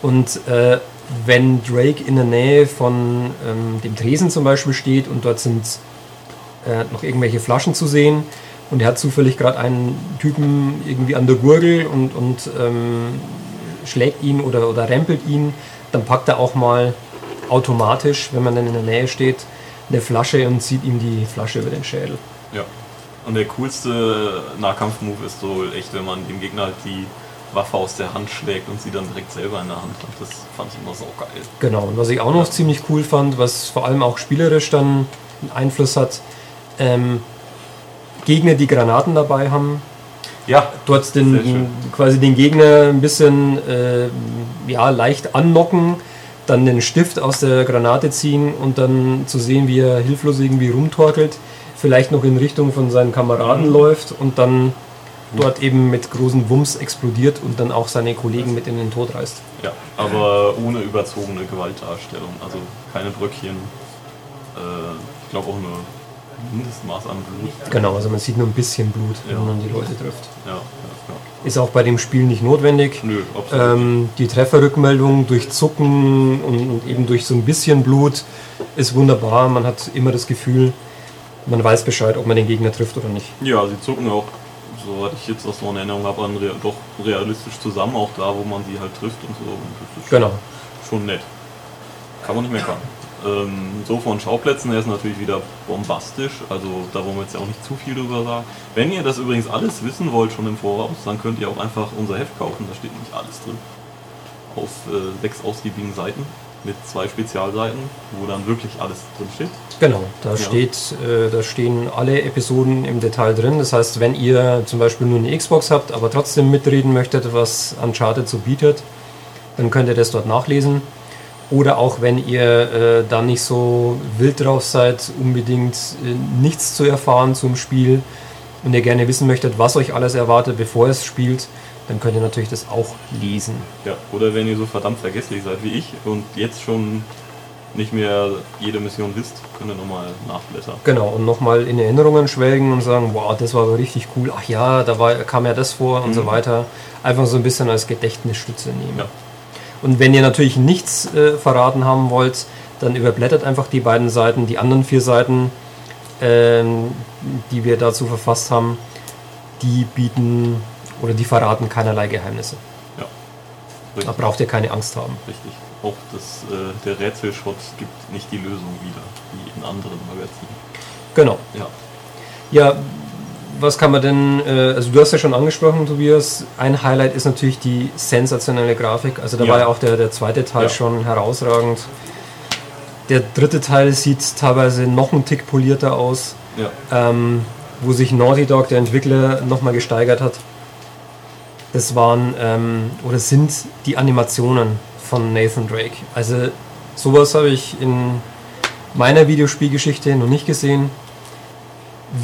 und äh, wenn Drake in der Nähe von ähm, dem Tresen zum Beispiel steht und dort sind äh, noch irgendwelche Flaschen zu sehen und er hat zufällig gerade einen Typen irgendwie an der Gurgel und, und ähm, schlägt ihn oder, oder rempelt ihn, dann packt er auch mal automatisch, wenn man dann in der Nähe steht, eine Flasche und zieht ihm die Flasche über den Schädel. Ja. Und der coolste Nahkampfmove ist so echt, wenn man dem Gegner halt die Waffe aus der Hand schlägt und sie dann direkt selber in der Hand hat. Das fand ich immer so geil. Genau, und was ich auch noch ziemlich cool fand, was vor allem auch spielerisch dann einen Einfluss hat, ähm, Gegner, die Granaten dabei haben, Ja, dort den, quasi den Gegner ein bisschen äh, ja, leicht annocken, dann den Stift aus der Granate ziehen und dann zu sehen, wie er hilflos irgendwie rumtorkelt, vielleicht noch in Richtung von seinen Kameraden läuft und dann dort eben mit großen Wumms explodiert und dann auch seine Kollegen mit in den Tod reißt. ja, aber ohne überzogene Gewaltdarstellung. Also keine Bröckchen. Äh, ich glaube auch nur Mindestmaß an Blut. Genau, also man sieht nur ein bisschen Blut, Ja. wenn man die Leute trifft. Ja. Ist auch bei dem Spiel nicht notwendig. Nö, absolut. Ähm, die Trefferrückmeldung durch Zucken und, und eben durch so ein bisschen Blut ist wunderbar. Man hat immer das Gefühl, man weiß Bescheid, ob man den Gegner trifft oder nicht. Ja, sie zucken auch, soweit ich jetzt das noch in Erinnerung habe, an doch realistisch zusammen, auch da, wo man sie halt trifft und so. Und Genau. schon nett. Kann man nicht meckern. Ähm, so von Schauplätzen her ist natürlich wieder bombastisch, also da wollen wir jetzt ja auch nicht zu viel drüber sagen. Wenn ihr das übrigens alles wissen wollt schon im Voraus, dann könnt ihr auch einfach unser Heft kaufen, da steht nicht alles drin. Auf äh, sechs ausgiebigen Seiten mit zwei Spezialseiten, wo dann wirklich alles drin steht. Genau, da, steht, äh, da stehen alle Episoden im Detail drin. Das heißt, wenn ihr zum Beispiel nur eine Xbox habt, aber trotzdem mitreden möchtet, was Uncharted so bietet, dann könnt ihr das dort nachlesen. Oder auch wenn ihr äh, da nicht so wild drauf seid, unbedingt äh, nichts zu erfahren zum Spiel und ihr gerne wissen möchtet, was euch alles erwartet, bevor ihr es spielt, dann könnt ihr natürlich das auch lesen. Ja, oder wenn ihr so verdammt vergesslich seid wie ich und jetzt schon nicht mehr jede Mission wisst, könnt ihr nochmal nachblättern. Genau, und nochmal in Erinnerungen schwelgen und sagen, wow, das war aber richtig cool. Ach ja, da war, kam ja das vor und so weiter. Einfach so ein bisschen als Gedächtnisstütze nehmen. Ja. Und wenn ihr natürlich nichts äh, verraten haben wollt, dann überblättert einfach die beiden Seiten, die anderen vier Seiten, ähm, die wir dazu verfasst haben, die bieten oder die verraten keinerlei Geheimnisse. Ja, Da richtig. braucht ihr keine Angst haben. richtig. Auch das, äh, der Rätselschrott gibt nicht die Lösung wieder, wie in anderen Magazinen. Genau. Ja, Ja, was kann man denn, äh, also du hast ja schon angesprochen, Tobias, ein Highlight ist natürlich die sensationelle Grafik. Also da Ja. war ja auch der, der zweite Teil Ja. schon herausragend. Der dritte Teil sieht teilweise noch einen Tick polierter aus, ja, ähm, wo sich Naughty Dog, der Entwickler, nochmal gesteigert hat. Das waren ähm, oder sind die Animationen von Nathan Drake. Also sowas habe ich in meiner Videospielgeschichte noch nicht gesehen.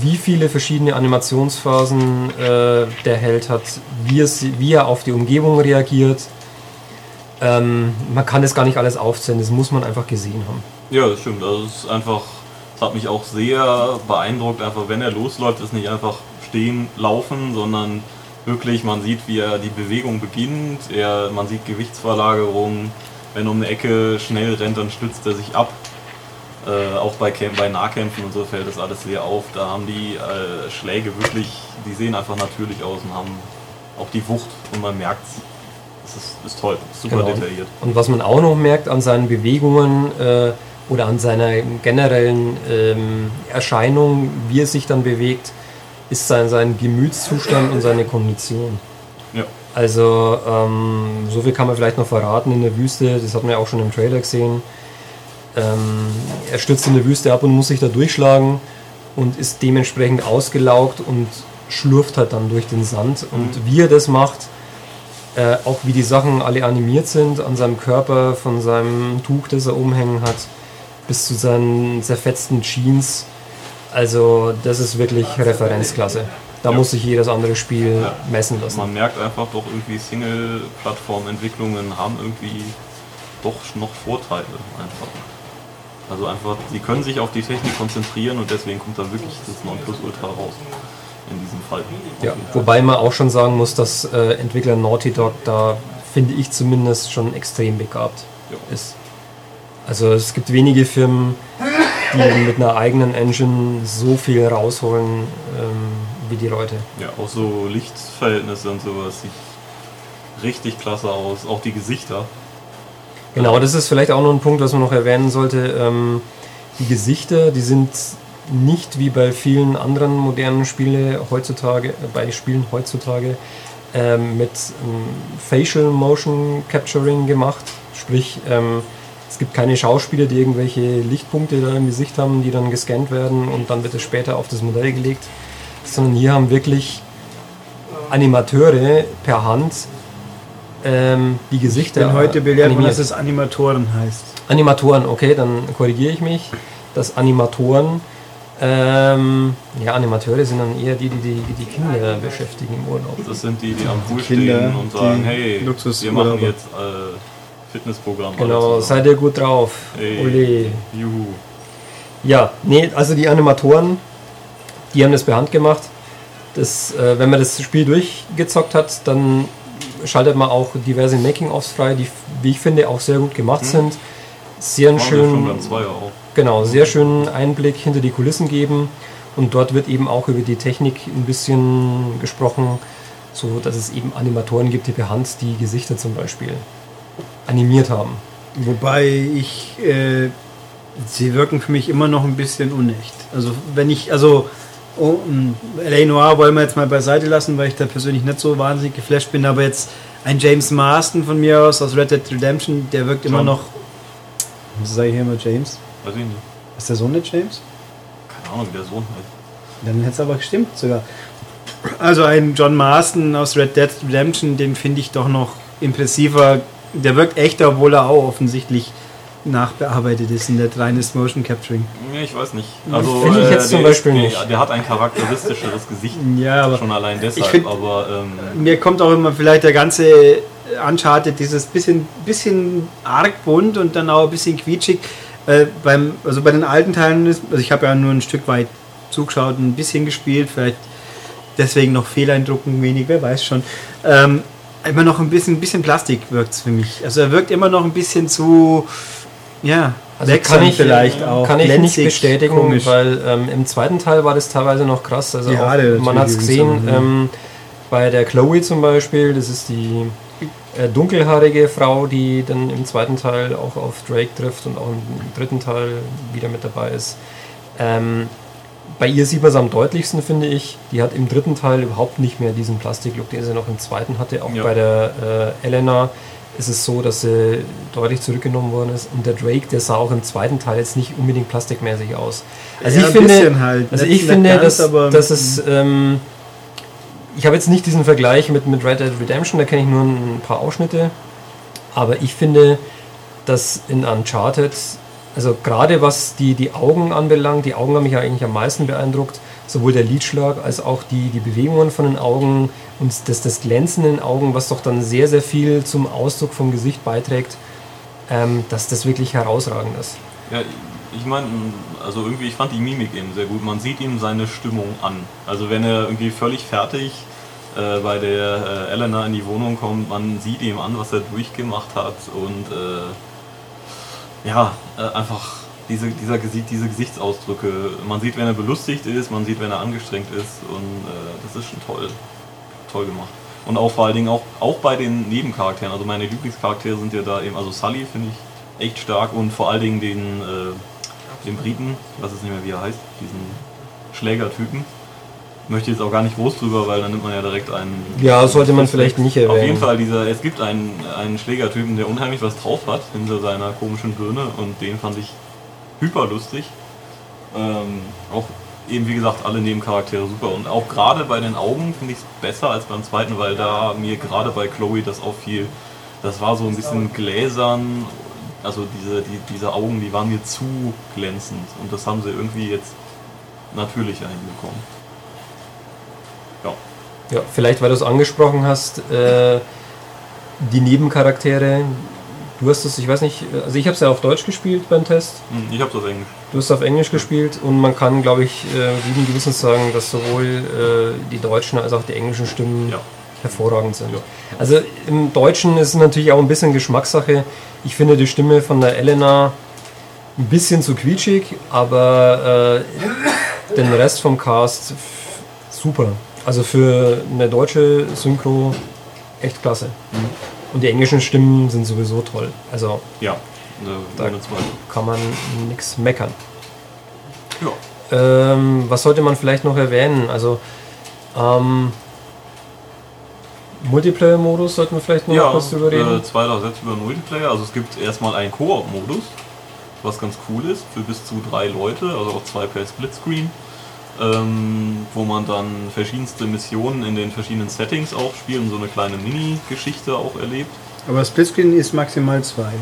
Wie viele verschiedene Animationsphasen äh, der Held hat, wie, es, wie er auf die Umgebung reagiert. Ähm, man kann das gar nicht alles aufzählen, das muss man einfach gesehen haben. ja, das stimmt. Also es ist einfach, es hat mich auch sehr beeindruckt, einfach wenn er losläuft, ist nicht einfach stehen, laufen, sondern wirklich, man sieht, wie er die Bewegung beginnt, er, man sieht Gewichtsverlagerung, wenn er um eine Ecke schnell rennt, dann stützt er sich ab. Äh, auch bei, bei Nahkämpfen und so fällt das alles sehr auf. Da haben die äh, Schläge wirklich, die sehen einfach natürlich aus und haben auch die Wucht und man merkt es. ist, ist toll, super Genau. detailliert. Und was man auch noch merkt an seinen Bewegungen äh, oder an seiner generellen ähm, Erscheinung, wie er sich dann bewegt, ist sein, sein Gemütszustand und seine Kondition. Ja. Also ähm, so viel kann man vielleicht noch verraten in der Wüste, das hat man ja auch schon im Trailer gesehen. Ähm, er stürzt in der Wüste ab und muss sich da durchschlagen und ist dementsprechend ausgelaugt und schlurft halt dann durch den Sand. Und wie er das macht, äh, auch wie die Sachen alle animiert sind an seinem Körper, von seinem Tuch, das er umhängen hat, bis zu seinen zerfetzten Jeans. Also das ist wirklich Referenzklasse. Da Ja. muss sich jedes andere Spiel Ja. messen lassen. Man merkt einfach doch irgendwie Single-Plattform-Entwicklungen haben irgendwie doch noch Vorteile einfach. Also einfach, sie können sich auf die Technik konzentrieren und deswegen kommt da wirklich das Nonplusultra raus. In diesem Fall. Ja, wobei man auch schon sagen muss, dass äh, Entwickler Naughty Dog da, finde ich zumindest, schon extrem begabt Ja. ist. Also es gibt wenige Firmen, die mit einer eigenen Engine so viel rausholen ähm, wie die Leute. Ja, auch so Lichtverhältnisse und sowas sieht richtig klasse aus. Auch die Gesichter. Genau, das ist vielleicht auch noch ein Punkt, was man noch erwähnen sollte. Ähm, die Gesichter, die sind nicht wie bei vielen anderen modernen Spiele heutzutage, äh, bei Spielen heutzutage ähm, mit ähm, Facial Motion Capturing gemacht. Sprich, ähm, es gibt keine Schauspieler, die irgendwelche Lichtpunkte da im Gesicht haben, die dann gescannt werden und dann wird es später auf das Modell gelegt. Sondern hier haben wirklich Animateure per Hand ähm, die Ich Gesichter bin heute belehrt animiert. dass es Animatoren heißt. Animatoren, okay, dann korrigiere ich mich. Dass Animatoren, ähm, ja, Animateure sind dann eher die, die die, die Kinder beschäftigen im Urlaub. Das sind die, die am Pool Kinder, stehen und sagen, hey, Luxus- wir machen jetzt äh, Fitnessprogramm. Genau, seid ihr gut drauf. Ey, Ole. Juhu. Ja, nee, also die Animatoren, die haben das per Hand gemacht. Das, äh, wenn man das Spiel durchgezockt hat, dann schaltet man auch diverse Making-ofs frei, die, wie ich finde, auch sehr gut gemacht sind. Sehr Machen wir schon schön, beim Zweier auch. Genau, sehr schönen Einblick hinter die Kulissen geben. Und dort wird eben auch über die Technik ein bisschen gesprochen, so dass es eben Animatoren gibt, die per Hand die Gesichter zum Beispiel animiert haben. Wobei ich, äh, sie wirken für mich immer noch ein bisschen unecht. Also wenn ich, also oh, L.A. Noir wollen wir jetzt mal beiseite lassen, weil ich da persönlich nicht so wahnsinnig geflasht bin, aber jetzt ein James Marston von mir aus, aus Red Dead Redemption, der wirkt immer John. noch... Was sage ich hier immer, James? Weiß ich nicht. Ist der Sohn nicht James? Keine Ahnung, wie der Sohn heißt. Dann hätte es aber gestimmt sogar. Also ein John Marston aus Red Dead Redemption, den finde ich doch noch impressiver. Der wirkt echter, obwohl er auch offensichtlich nachbearbeitet ist in der reines Motion Capturing. Ja, ich weiß nicht. Also, Finde ich jetzt zum der Beispiel der, nicht. Der hat ein charakteristischeres Gesicht. Ja, aber Schon allein deshalb, find- aber ähm, mir kommt auch immer vielleicht der ganze Uncharted, dieses bisschen, bisschen arg bunt und dann auch ein bisschen quietschig. Äh, beim, also bei den alten Teilen, ist, also ich habe ja nur ein Stück weit zugeschaut und ein bisschen gespielt, vielleicht deswegen noch Fehleindrucken wenig, wer weiß schon. Ähm, immer noch ein bisschen, ein bisschen Plastik wirkt es für mich. Also er wirkt immer noch ein bisschen zu, ja, Also kann ich, vielleicht auch. kann ich nicht glänzig, bestätigen, komisch. weil ähm, im zweiten Teil war das teilweise noch krass. Also Die auch, man hat es gesehen ähm, bei der Chloe zum Beispiel, das ist die äh, dunkelhaarige Frau, die dann im zweiten Teil auch auf Drake trifft und auch im dritten Teil wieder mit dabei ist. Ähm, bei ihr sieht man es am deutlichsten, finde ich. Die hat im dritten Teil überhaupt nicht mehr diesen Plastiklook, den sie noch im zweiten hatte. Auch Ja. bei der äh, Elena ist es so, dass sie deutlich zurückgenommen worden ist. Und der Drake, der sah auch im zweiten Teil jetzt nicht unbedingt plastikmäßig aus. Also Ja, ich finde, halt. also ich nicht finde, ganz, dass, dass es ähm, ich habe jetzt nicht diesen Vergleich mit, mit Red Dead Redemption, da kenne ich nur ein paar Ausschnitte. Aber ich finde, dass in Uncharted, also gerade was die, die Augen anbelangt, die Augen haben mich ja eigentlich am meisten beeindruckt, sowohl der Lidschlag als auch die, die Bewegungen von den Augen und das, das Glänzen in den Augen, was doch dann sehr, sehr viel zum Ausdruck vom Gesicht beiträgt, ähm, dass das wirklich herausragend ist. Ja, ich meine, also irgendwie, ich fand die Mimik eben sehr gut. Man sieht ihm seine Stimmung an. Also wenn er irgendwie völlig fertig äh, bei der äh, Elena in die Wohnung kommt, man sieht ihm an, was er durchgemacht hat und äh, ja, äh, einfach diese, dieser, diese Gesichtsausdrücke. Man sieht, wenn er belustigt ist, man sieht, wenn er angestrengt ist und äh, das ist schon toll, toll gemacht. Und auch vor allen Dingen auch, auch bei den Nebencharakteren, also meine Lieblingscharaktere sind ja da eben, also Sully finde ich echt stark und vor allen Dingen den, äh, den Briten, ich weiß jetzt nicht mehr wie er heißt, diesen Schlägertypen. Möchte jetzt auch gar nicht groß drüber, weil dann nimmt man ja direkt einen. Ja, sollte man vielleicht nicht Auf erwähnen. jeden Fall, dieser, es gibt einen, einen Schlägertypen, der unheimlich was drauf hat hinter seiner komischen Birne und den fand ich hyper lustig. Ähm, auch eben wie gesagt alle Nebencharaktere super und auch gerade bei den Augen finde ich es besser als beim zweiten, weil da mir gerade bei Chloe das auffiel, das war so ein bisschen gläsern, also diese, die, diese Augen, die waren mir zu glänzend und das haben sie irgendwie jetzt natürlicher hinbekommen. Ja. Ja, vielleicht weil du es angesprochen hast, äh, die Nebencharaktere. Du hast es, ich weiß nicht, also ich habe es ja auf Deutsch gespielt beim Test. Hm, Ich habe das Englisch. Du hast auf Englisch gespielt und man kann, glaube ich, äh, guten Gewissens sagen, dass sowohl äh, die deutschen als auch die englischen Stimmen Ja. hervorragend sind. Ja. Also im Deutschen ist es natürlich auch ein bisschen Geschmackssache. Ich finde die Stimme von der Elena ein bisschen zu quietschig, aber äh, den Rest vom Cast super. Also für eine deutsche Synchro echt klasse. Und die englischen Stimmen sind sowieso toll. Also Ja, ne, Da- kann man nichts meckern. Ja. Ähm, was sollte man vielleicht noch erwähnen? Also ähm, Multiplayer-Modus sollten wir vielleicht noch Ja, kurz drüber reden. äh, zwei, Sätze über Multiplayer. Also es gibt erstmal einen Koop-Modus, was ganz cool ist, für bis zu drei Leute, also auch zwei per Splitscreen, ähm, wo man dann verschiedenste Missionen in den verschiedenen Settings auch spielt und so eine kleine Mini-Geschichte auch erlebt. Aber Splitscreen ist maximal zwei.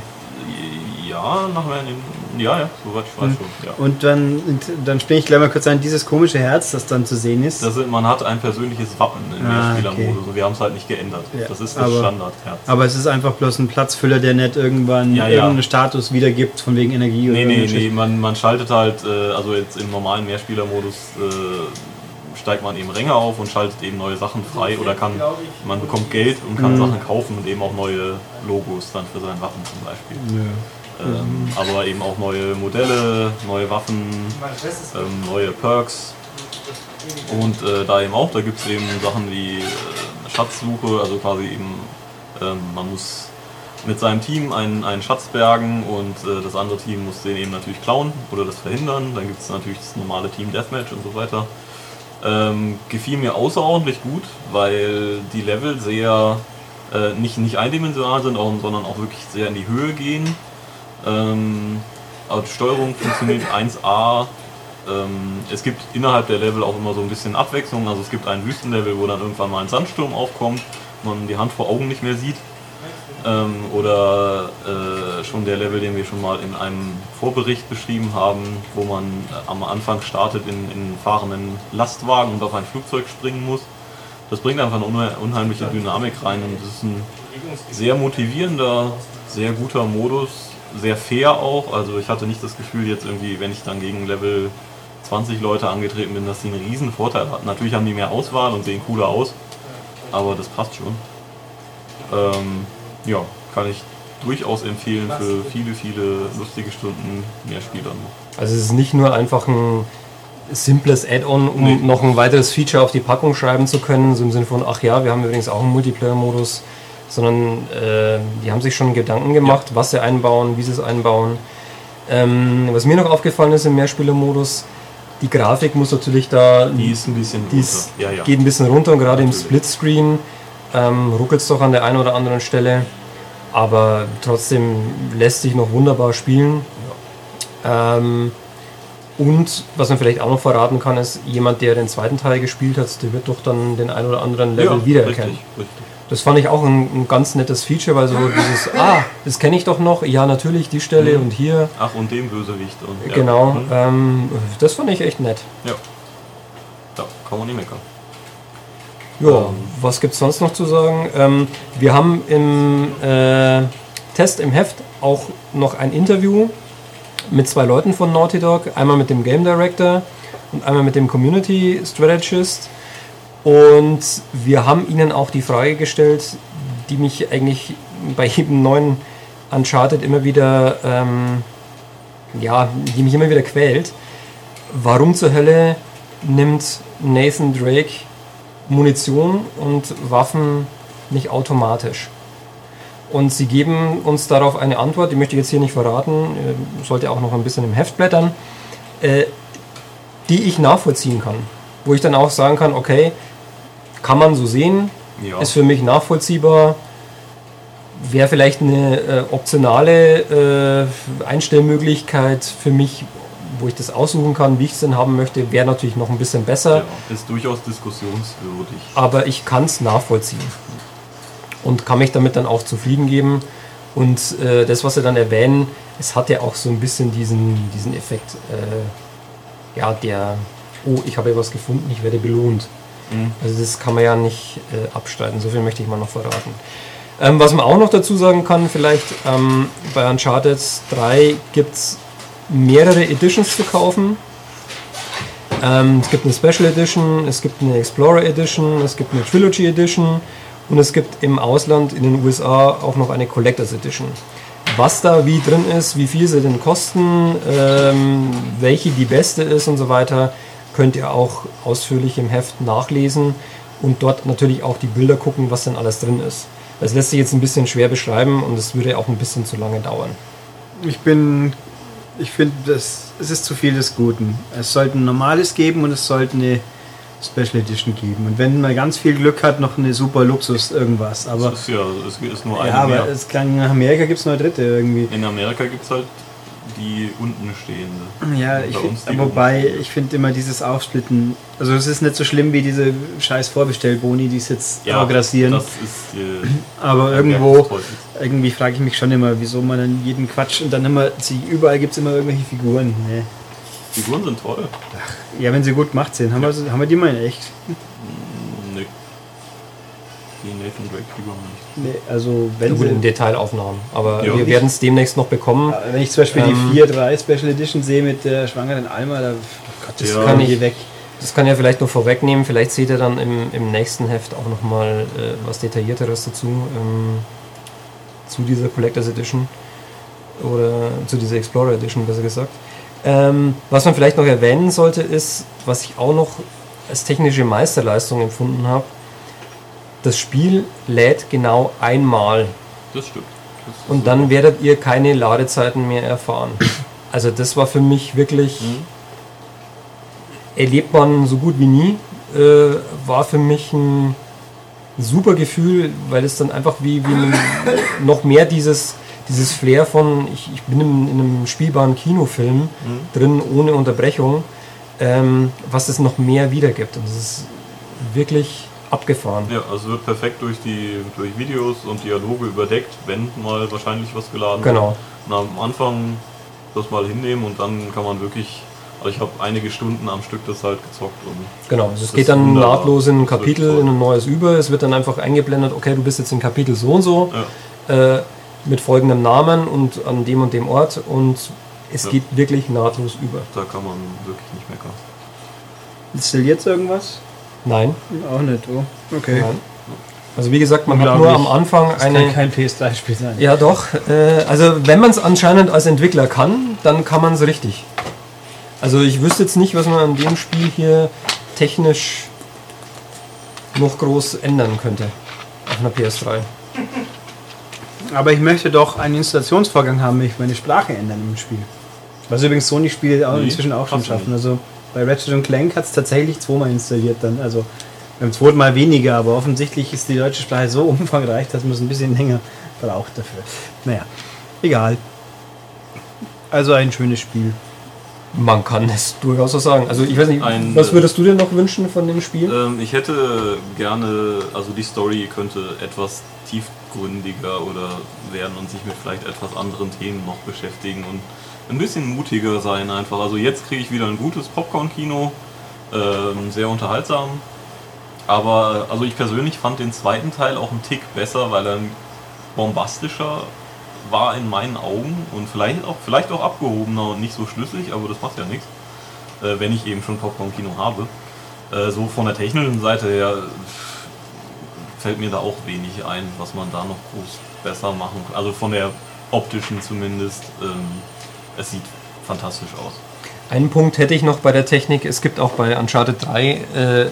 Ja, nach meinem, ja, ja, soweit ich weiß schon. Ja. Und dann, dann springe ich gleich mal kurz ein, dieses komische Herz, das dann zu sehen ist. Das man hat ein persönliches Wappen im Ah, Mehrspielermodus und wir haben es halt nicht geändert. Ja, das ist das aber- Standardherz. aber es ist einfach bloß ein Platzfüller, der nicht irgendwann Ja, ja. irgendeinen Status wiedergibt, von wegen Energie Nee, nee, irgendeine nee, Geschichte. man, man schaltet halt, äh, also jetzt im normalen Mehrspielermodus äh, steigt man eben Ränge auf und schaltet eben neue Sachen frei oder kann, man bekommt Geld und kann Mhm. Sachen kaufen und eben auch neue Logos dann für sein Waffen zum Beispiel. Nö. Ähm, aber eben auch neue Modelle, neue Waffen, ähm, neue Perks. Und äh, da eben auch, da gibt es eben Sachen wie äh, Schatzsuche, also quasi eben, ähm, man muss mit seinem Team einen, einen Schatz bergen und äh, das andere Team muss den eben natürlich klauen oder das verhindern. Dann gibt es natürlich das normale Team Deathmatch und so weiter. Ähm, gefiel mir außerordentlich gut, weil die Level sehr äh, nicht, nicht eindimensional sind, sondern auch wirklich sehr in die Höhe gehen. Ähm, aber die Steuerung funktioniert 1A. Ähm, es gibt innerhalb der Level auch immer so ein bisschen Abwechslung. Also es gibt einen Wüstenlevel, wo dann irgendwann mal ein Sandsturm aufkommt, man die Hand vor Augen nicht mehr sieht. Ähm, oder äh, schon der Level, den wir schon mal in einem Vorbericht beschrieben haben, wo man äh, am Anfang startet in, in fahrenden Lastwagen und auf ein Flugzeug springen muss. Das bringt einfach eine unhe- unheimliche Dynamik rein und das ist ein sehr motivierender, sehr guter Modus, sehr fair auch. Also ich hatte nicht das Gefühl jetzt irgendwie, wenn ich dann gegen Level 20 Leute angetreten bin, dass die einen riesen Vorteil hatten. Natürlich haben die mehr Auswahl und sehen cooler aus, aber das passt schon. Ähm, ja, kann ich durchaus empfehlen für viele, viele lustige Stunden mehr Spieler noch. Also es ist nicht nur einfach ein simples Add-on, um Nee. noch ein weiteres Feature auf die Packung schreiben zu können, so im Sinne von, ach ja, wir haben übrigens auch einen Multiplayer-Modus, sondern äh, die haben sich schon Gedanken gemacht, was sie einbauen, wie sie es einbauen. Ähm, was mir noch aufgefallen ist im Mehrspieler-Modus, die Grafik muss natürlich da, Die ist ein bisschen runter. Ja, ja. geht ein bisschen runter und gerade im Natürlich. Splitscreen ähm, ruckelt es doch an der einen oder anderen Stelle, aber trotzdem lässt sich noch wunderbar spielen. Ähm, und was man vielleicht auch noch verraten kann, ist, jemand, der den zweiten Teil gespielt hat, der wird doch dann den ein oder anderen Level ja, wiedererkennen. Richtig, richtig. Das fand ich auch ein, ein ganz nettes Feature, weil so dieses, ah, das kenne ich doch noch, ja natürlich, die Stelle Mhm. und hier, Ach, und dem Bösewicht. Und, ja. genau, Mhm. ähm, das fand ich echt nett. Ja. Da kann man nicht meckern. Ja, was gibt es sonst noch zu sagen? Ähm, wir haben im äh, Test im Heft auch noch ein Interview mit zwei Leuten von Naughty Dog. Einmal mit dem Game Director und einmal mit dem Community Strategist. Und wir haben ihnen auch die Frage gestellt, die mich eigentlich bei jedem neuen Uncharted immer wieder, ähm, ja, die mich immer wieder quält. Warum zur Hölle nimmt Nathan Drake Munition und Waffen nicht automatisch? Und sie geben uns darauf eine Antwort, die möchte ich jetzt hier nicht verraten, äh, sollte auch noch ein bisschen im Heft blättern, äh, die ich nachvollziehen kann. Wo ich dann auch sagen kann, okay, kann man so sehen, Ja. ist für mich nachvollziehbar, wäre vielleicht eine äh, optionale äh, Einstellmöglichkeit für mich, wo ich das aussuchen kann, wie ich es denn haben möchte, wäre natürlich noch ein bisschen besser Ja, ist durchaus diskussionswürdig. aber ich kann es nachvollziehen und kann mich damit dann auch zufrieden geben. Und äh, das, was sie dann erwähnen, es hat ja auch so ein bisschen diesen, diesen Effekt, äh, ja, der, oh, ich habe ja was gefunden, ich werde belohnt. Mhm. Also das kann man ja nicht äh, abstreiten, so viel möchte ich mal noch verraten. Ähm, was man auch noch dazu sagen kann, vielleicht ähm, bei Uncharted 3 gibt es mehrere Editions zu kaufen. Ähm, es gibt eine Special Edition, es gibt eine Explorer Edition, es gibt eine Trilogy Edition und es gibt im Ausland in den USA auch noch eine Collectors Edition. Was da wie drin ist, wie viel sie denn kosten, ähm, welche die beste ist und so weiter, könnt ihr auch ausführlich im Heft nachlesen und dort natürlich auch die Bilder gucken, was denn alles drin ist. Das lässt sich jetzt ein bisschen schwer beschreiben und es würde auch ein bisschen zu lange dauern. Ich bin. Ich finde, das es ist zu viel des Guten. Es sollte ein normales geben und es sollte eine Special Edition geben. Und wenn man ganz viel Glück hat, noch eine super Luxus irgendwas. Aber, es ist ja, es ist nur eine ja, aber mehr. es klang, nach Amerika gibt es noch eine dritte irgendwie. In Amerika gibt es halt die unten stehende. Ja, ich, die wobei ich finde immer dieses Aufsplitten, also es ist nicht so schlimm wie diese scheiß Vorbestellboni, die es jetzt Ja, grassieren. das ist äh, aber irgendwo, irgendwie frage ich mich schon immer, wieso man dann jeden Quatsch und dann immer, sie, überall gibt es immer irgendwelche Figuren. Nee. Figuren sind toll. Ja, wenn sie gut gemacht sind, haben wir, haben wir die mal in echt. Nee. Die Nathan Drake Figuren nicht. Nee, also wenn Gut, in Detailaufnahmen. Aber Ja. wir werden es demnächst noch bekommen. wenn ich zum Beispiel Ähm, die 4-3 Special Edition sehe mit der schwangeren Alma, da oh Gott, das Ja. kann ich weg. Das kann ja vielleicht noch vorwegnehmen. Vielleicht seht ihr dann im, im nächsten Heft auch nochmal äh, was Detaillierteres dazu. Ähm, zu dieser Collectors Edition. Oder zu dieser Explorer Edition, besser gesagt. Ähm, was man vielleicht noch erwähnen sollte, ist, was ich auch noch als technische Meisterleistung empfunden habe. Das Spiel lädt genau einmal Das stimmt. Das und dann werdet ihr keine Ladezeiten mehr erfahren. Also das war für mich wirklich, Mhm. erlebt man so gut wie nie, äh, war für mich ein super Gefühl, weil es dann einfach wie, wie noch mehr dieses, dieses Flair von, ich, ich bin in, in einem spielbaren Kinofilm Mhm. drin, ohne Unterbrechung, ähm, was es noch mehr wiedergibt. Und das ist wirklich abgefahren. Ja, also wird perfekt durch die durch Videos und Dialoge überdeckt, wenn mal wahrscheinlich was geladen Genau. wird. Und am Anfang das mal hinnehmen und dann kann man wirklich, also ich habe einige Stunden am Stück das halt gezockt und Genau, also es geht dann nahtlos in ein Kapitel, in ein neues über. Es wird dann einfach eingeblendet, okay, du bist jetzt in Kapitel so und so ja, äh, mit folgendem Namen und an dem und dem Ort und es Ja. geht wirklich nahtlos über. da kann man wirklich nicht meckern. Installiert irgendwas? Nein, Auch nicht, oh. Okay. nein. Also wie gesagt, man hat nur am Anfang Das kann eine... kein PS3-Spiel sein. Ja doch, äh, also wenn man es anscheinend als Entwickler kann, dann kann man es richtig. Also ich wüsste jetzt nicht, was man an dem Spiel hier technisch noch groß ändern könnte auf einer PS3. Aber ich möchte doch einen Installationsvorgang haben, wenn ich meine Sprache ändern im Spiel. Was übrigens Sony-Spiele auch Nee, inzwischen auch schon schaffen. Also bei Ratchet Clank hat es tatsächlich zweimal installiert dann. Also beim zweiten Mal weniger, aber offensichtlich ist die deutsche Sprache so umfangreich, dass man es ein bisschen länger braucht dafür. Naja, egal. Also ein schönes Spiel. Man kann es durchaus so sagen. Also ich weiß nicht, Ein, was äh, würdest du dir noch wünschen von dem Spiel? Ähm, ich hätte gerne, also die Story könnte etwas tiefgründiger oder werden und sich mit vielleicht etwas anderen Themen noch beschäftigen und ein bisschen mutiger sein einfach. Also jetzt kriege ich wieder ein gutes Popcorn-Kino, ähm, sehr unterhaltsam. Aber also ich persönlich fand den zweiten Teil auch einen Tick besser, weil er bombastischer war in meinen Augen und vielleicht auch, vielleicht auch abgehobener und nicht so schlüssig, aber das macht ja nichts, äh, wenn ich eben schon Popcorn-Kino habe. Äh, so von der technischen Seite her fällt mir da auch wenig ein, was man da noch groß besser machen kann. Also von der optischen zumindest. Ähm, es sieht fantastisch aus. Einen Punkt hätte ich noch bei der Technik. Es gibt auch bei Uncharted 3 äh,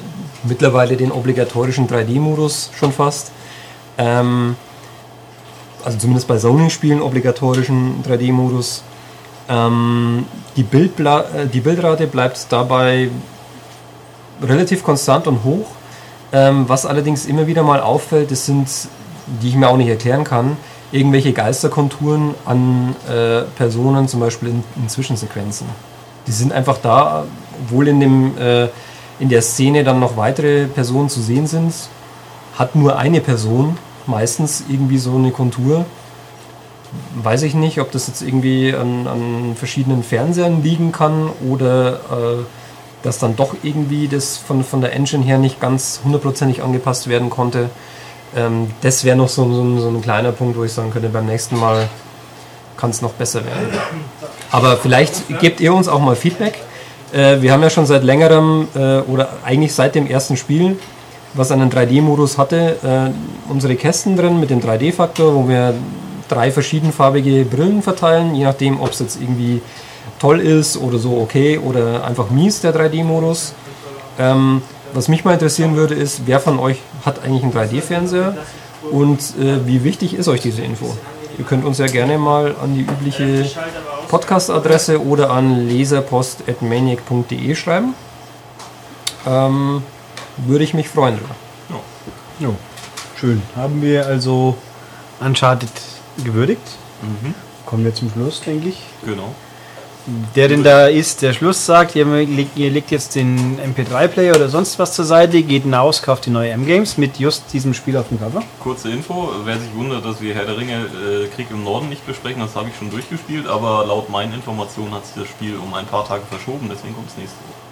mittlerweile den obligatorischen 3D-Modus schon fast. Ähm, also zumindest bei Sony-Spielen obligatorischen 3D-Modus. Ähm, die, äh, die Bildrate bleibt dabei relativ konstant und hoch. Ähm, was allerdings immer wieder mal auffällt, das sind, die ich mir auch nicht erklären kann, irgendwelche Geisterkonturen an äh, Personen, zum Beispiel in, in, Zwischensequenzen. Die sind einfach da, obwohl in, dem, äh, in der Szene dann noch weitere Personen zu sehen sind, hat nur eine Person meistens irgendwie so eine Kontur. Weiß ich nicht, ob das jetzt irgendwie an, an verschiedenen Fernsehern liegen kann oder äh, dass dann doch irgendwie das von, von der Engine her nicht ganz hundertprozentig angepasst werden konnte. Ähm, das wäre noch so, so, so, ein kleiner Punkt, wo ich sagen könnte, beim nächsten Mal kann es noch besser werden. Aber vielleicht gebt ihr uns auch mal Feedback. Äh, wir haben ja schon seit längerem äh, oder eigentlich seit dem ersten Spiel, was einen 3D-Modus hatte, äh, unsere Kästen drin mit dem 3D-Faktor, wo wir drei verschiedenfarbige Brillen verteilen, je nachdem, ob es jetzt irgendwie toll ist oder so okay oder einfach mies, der 3D-Modus. Ähm, was mich mal interessieren würde, ist, wer von euch hat eigentlich einen 3D-Fernseher und äh, wie wichtig ist euch diese Info? Ihr könnt uns ja gerne mal an die übliche Podcast-Adresse oder an leserpost.maniac.de schreiben. Ähm, würde ich mich freuen. Ja. Schön. Haben wir also Uncharted gewürdigt. Mhm. Kommen wir zum Schluss, denke ich. Genau der denn da ist, der Schluss sagt, ihr, ihr legt jetzt den MP3-Player oder sonst was zur Seite, geht hinaus, kauft die neue M-Games mit just diesem Spiel auf dem Cover. Kurze Info, wer sich wundert, dass wir Herr der Ringe äh, Krieg im Norden nicht besprechen, das habe ich schon durchgespielt, aber laut meinen Informationen hat sich das Spiel um ein paar Tage verschoben, deswegen kommt es nächste Woche.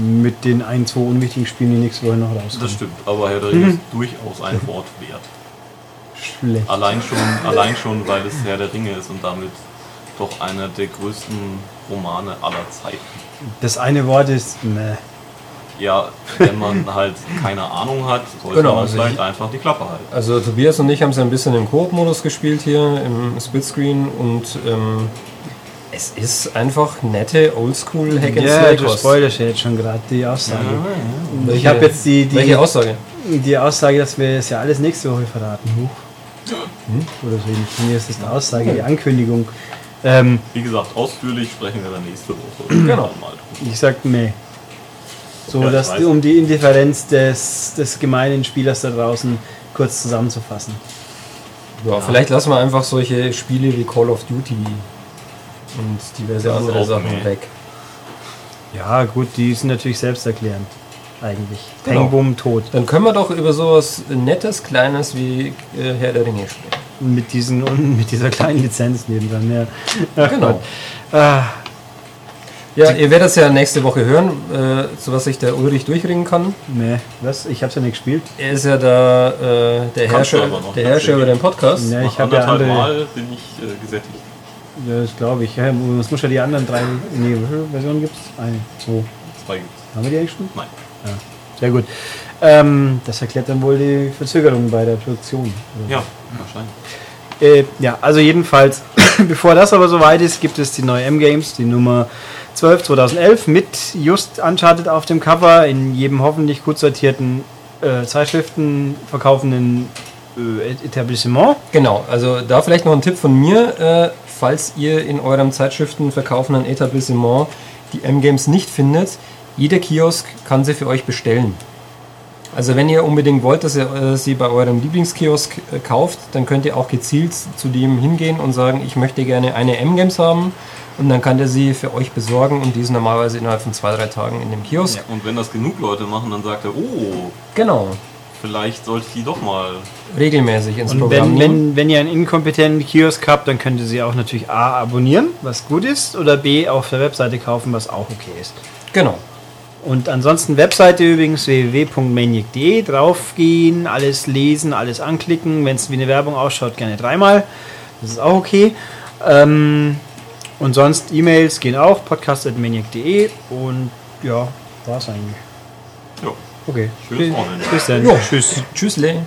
Mit den ein, zwei unwichtigen Spielen, die nächste Woche noch rauskommen. Das stimmt, aber Herr der Ringe mhm. ist durchaus ein Wort wert. Schlecht. Allein schon, allein schon, weil es Herr der Ringe ist und damit doch einer der größten Romane aller Zeiten. Das eine Wort ist ne. Ja, wenn man halt keine Ahnung hat, sollte genau, man also vielleicht einfach die Klappe halten. Also Tobias und ich haben es ein bisschen im Koop-Modus gespielt hier, im Splitscreen und ähm, es ist einfach nette Oldschool Hack and Ja, du spoilerst ja jetzt schon gerade die Aussage. Ja, ja. Ich habe jetzt die, die, Welche Aussage? Die Aussage, dass wir es ja alles nächste Woche verraten. Huch. Hm? Oder so ähnlich. Mir ist das die Aussage, die Ankündigung. Ähm, Wie gesagt, ausführlich sprechen wir dann nächste Woche. Genau. Ich sag nee. So, ja, dass um die Indifferenz des, des gemeinen Spielers da draußen kurz zusammenzufassen. Ja, ja, vielleicht lassen wir einfach solche Spiele wie Call of Duty und diverse andere Sachen nee. weg. Ja, gut, die sind natürlich selbsterklärend. Eigentlich. Genau. Peng, Bum, tot. Dann können wir doch über sowas Nettes, Kleines wie äh, Herr der Ringe sprechen mit, diesen, mit dieser kleinen Lizenz nebendran. Ja. Ach genau. Ah. Ja, ihr werdet es ja nächste Woche hören, äh, zu was sich der Ulrich durchringen kann. Nee, was? Ich habe es ja nicht gespielt. Er ist ja da äh, der Herrscher, der Herrscher über den Podcast. Ja, ich habe ja andere... Mal bin ich äh, gesättigt. Ja, das glaube ich. Ja, es muss ja die anderen drei... Nee, wie viele Versionen gibt es? Eine, zwei. Zwei gibt Haben wir die eigentlich schon? Nein. Ja, sehr gut. Ähm, das erklärt dann wohl die Verzögerung bei der Produktion. Ja, wahrscheinlich. Äh, ja, also jedenfalls, bevor das aber soweit ist, gibt es die neue M-Games, die Nummer 12 2011 mit just Uncharted auf dem Cover in jedem hoffentlich gut sortierten äh, Zeitschriften verkaufenden äh, Etablissement. Genau, also da vielleicht noch ein Tipp von mir, äh, falls ihr in eurem Zeitschriften verkaufenden Etablissement die M-Games nicht findet, jeder Kiosk kann sie für euch bestellen. Also wenn ihr unbedingt wollt, dass ihr äh, sie bei eurem Lieblingskiosk äh, kauft, dann könnt ihr auch gezielt zu dem hingehen und sagen, ich möchte gerne eine M-Games haben und dann kann der sie für euch besorgen und die ist normalerweise innerhalb von zwei, drei Tagen in dem Kiosk. Ja, und wenn das genug Leute machen, dann sagt er, oh, genau. Vielleicht sollte ich die doch mal regelmäßig ins und Programm wenn, wenn, wenn ihr einen inkompetenten Kiosk habt, dann könnt ihr sie auch natürlich A abonnieren, was gut ist, oder B auf der Webseite kaufen, was auch okay ist. Genau. Und ansonsten Webseite übrigens www.maniac.de draufgehen, alles lesen, alles anklicken. Wenn es wie eine Werbung ausschaut, gerne dreimal. Das ist auch okay. Ähm, und sonst E-Mails gehen auch, podcast.maniac.de und ja, war's eigentlich. Ja, Okay. schönes Wochenende. Bis dann. Ja. Tschüss. Tschüssle.